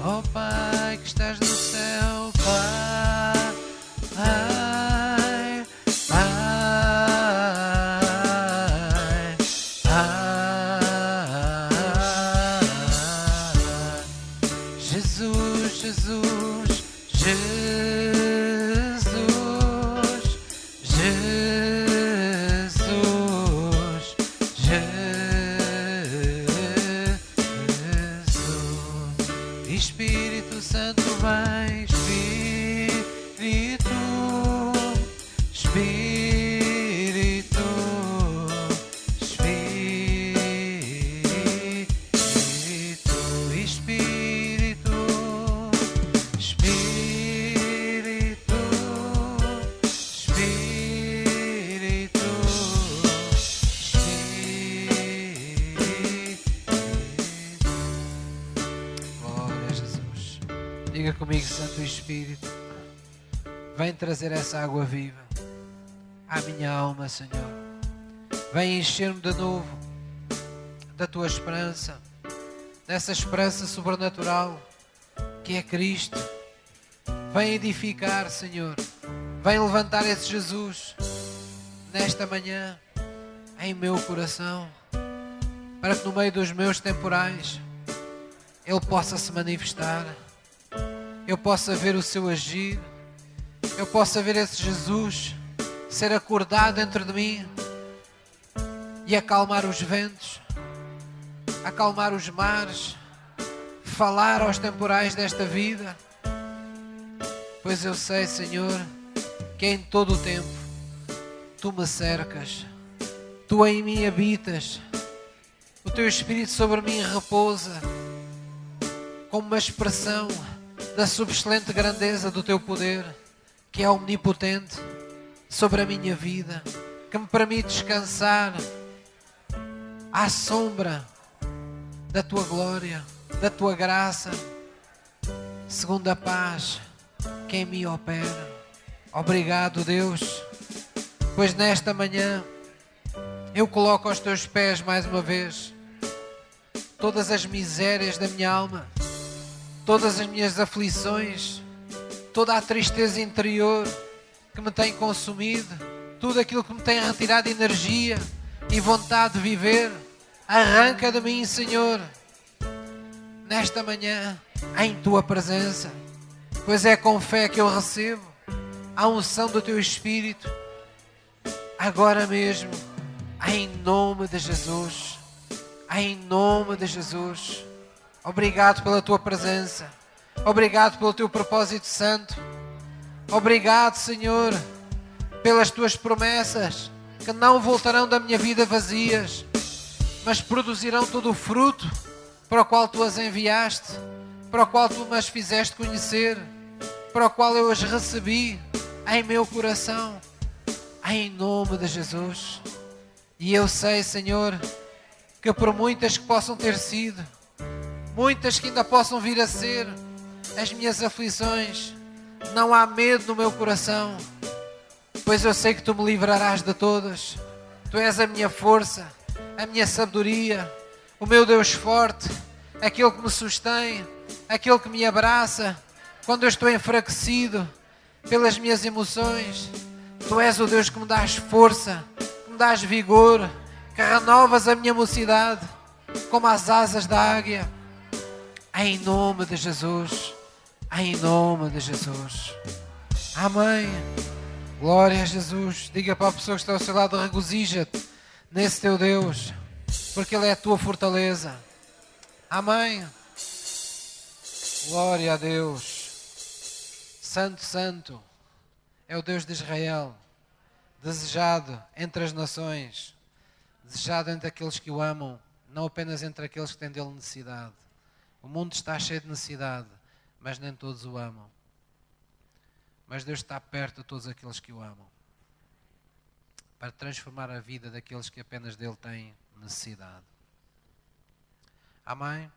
entregue. Oh Pai trazer essa água viva à minha alma, Senhor. Vem encher-me de novo da tua esperança, dessa esperança sobrenatural que é Cristo. Vem edificar, Senhor. Vem levantar esse Jesus nesta manhã em meu coração, para que no meio dos meus temporais Ele possa se manifestar, eu possa ver o seu agir, eu possa ver esse Jesus ser acordado dentro de mim e acalmar os ventos, acalmar os mares, falar aos temporais desta vida. Pois eu sei, Senhor, que em todo o tempo tu me cercas, tu em mim habitas, o teu Espírito sobre mim repousa, como uma expressão da subexcelente grandeza do teu poder, que é omnipotente sobre a minha vida, que me permite descansar à sombra da tua glória, da tua graça, segundo a paz que em mim opera. Obrigado, Deus, pois nesta manhã eu coloco aos teus pés mais uma vez todas as misérias da minha alma, todas as minhas aflições, toda a tristeza interior que me tem consumido, tudo aquilo que me tem retirado energia e vontade de viver. Arranca de mim, Senhor, nesta manhã, em tua presença, pois é com fé que eu recebo a unção do teu Espírito, agora mesmo, em nome de Jesus. Em nome de Jesus. Obrigado pela tua presença. Obrigado pelo teu propósito santo. Obrigado, Senhor, pelas tuas promessas que não voltarão da minha vida vazias, mas produzirão todo o fruto para o qual tu as enviaste, para o qual tu me as fizeste conhecer, para o qual eu as recebi em meu coração, em nome de Jesus. E eu sei, Senhor, que por muitas que possam ter sido, muitas que ainda possam vir a ser, as minhas aflições, não há medo no meu coração, pois eu sei que tu me livrarás de todas. Tu és a minha força, a minha sabedoria, o meu Deus forte, aquele que me sustém, aquele que me abraça quando eu estou enfraquecido pelas minhas emoções. Tu és o Deus que me dás força, que me dás vigor, que renovas a minha mocidade como as asas da águia. Em nome de Jesus. Em nome de Jesus. Amém. Glória a Jesus. Diga para a pessoa que está ao seu lado: regozija-te nesse teu Deus, porque Ele é a tua fortaleza. Amém. Glória a Deus. Santo, Santo é o Deus de Israel, desejado entre as nações, desejado entre aqueles que o amam, não apenas entre aqueles que têm dele necessidade. O mundo está cheio de necessidade, mas nem todos o amam. Mas Deus está perto de todos aqueles que o amam para transformar a vida daqueles que apenas dele têm necessidade. Amém?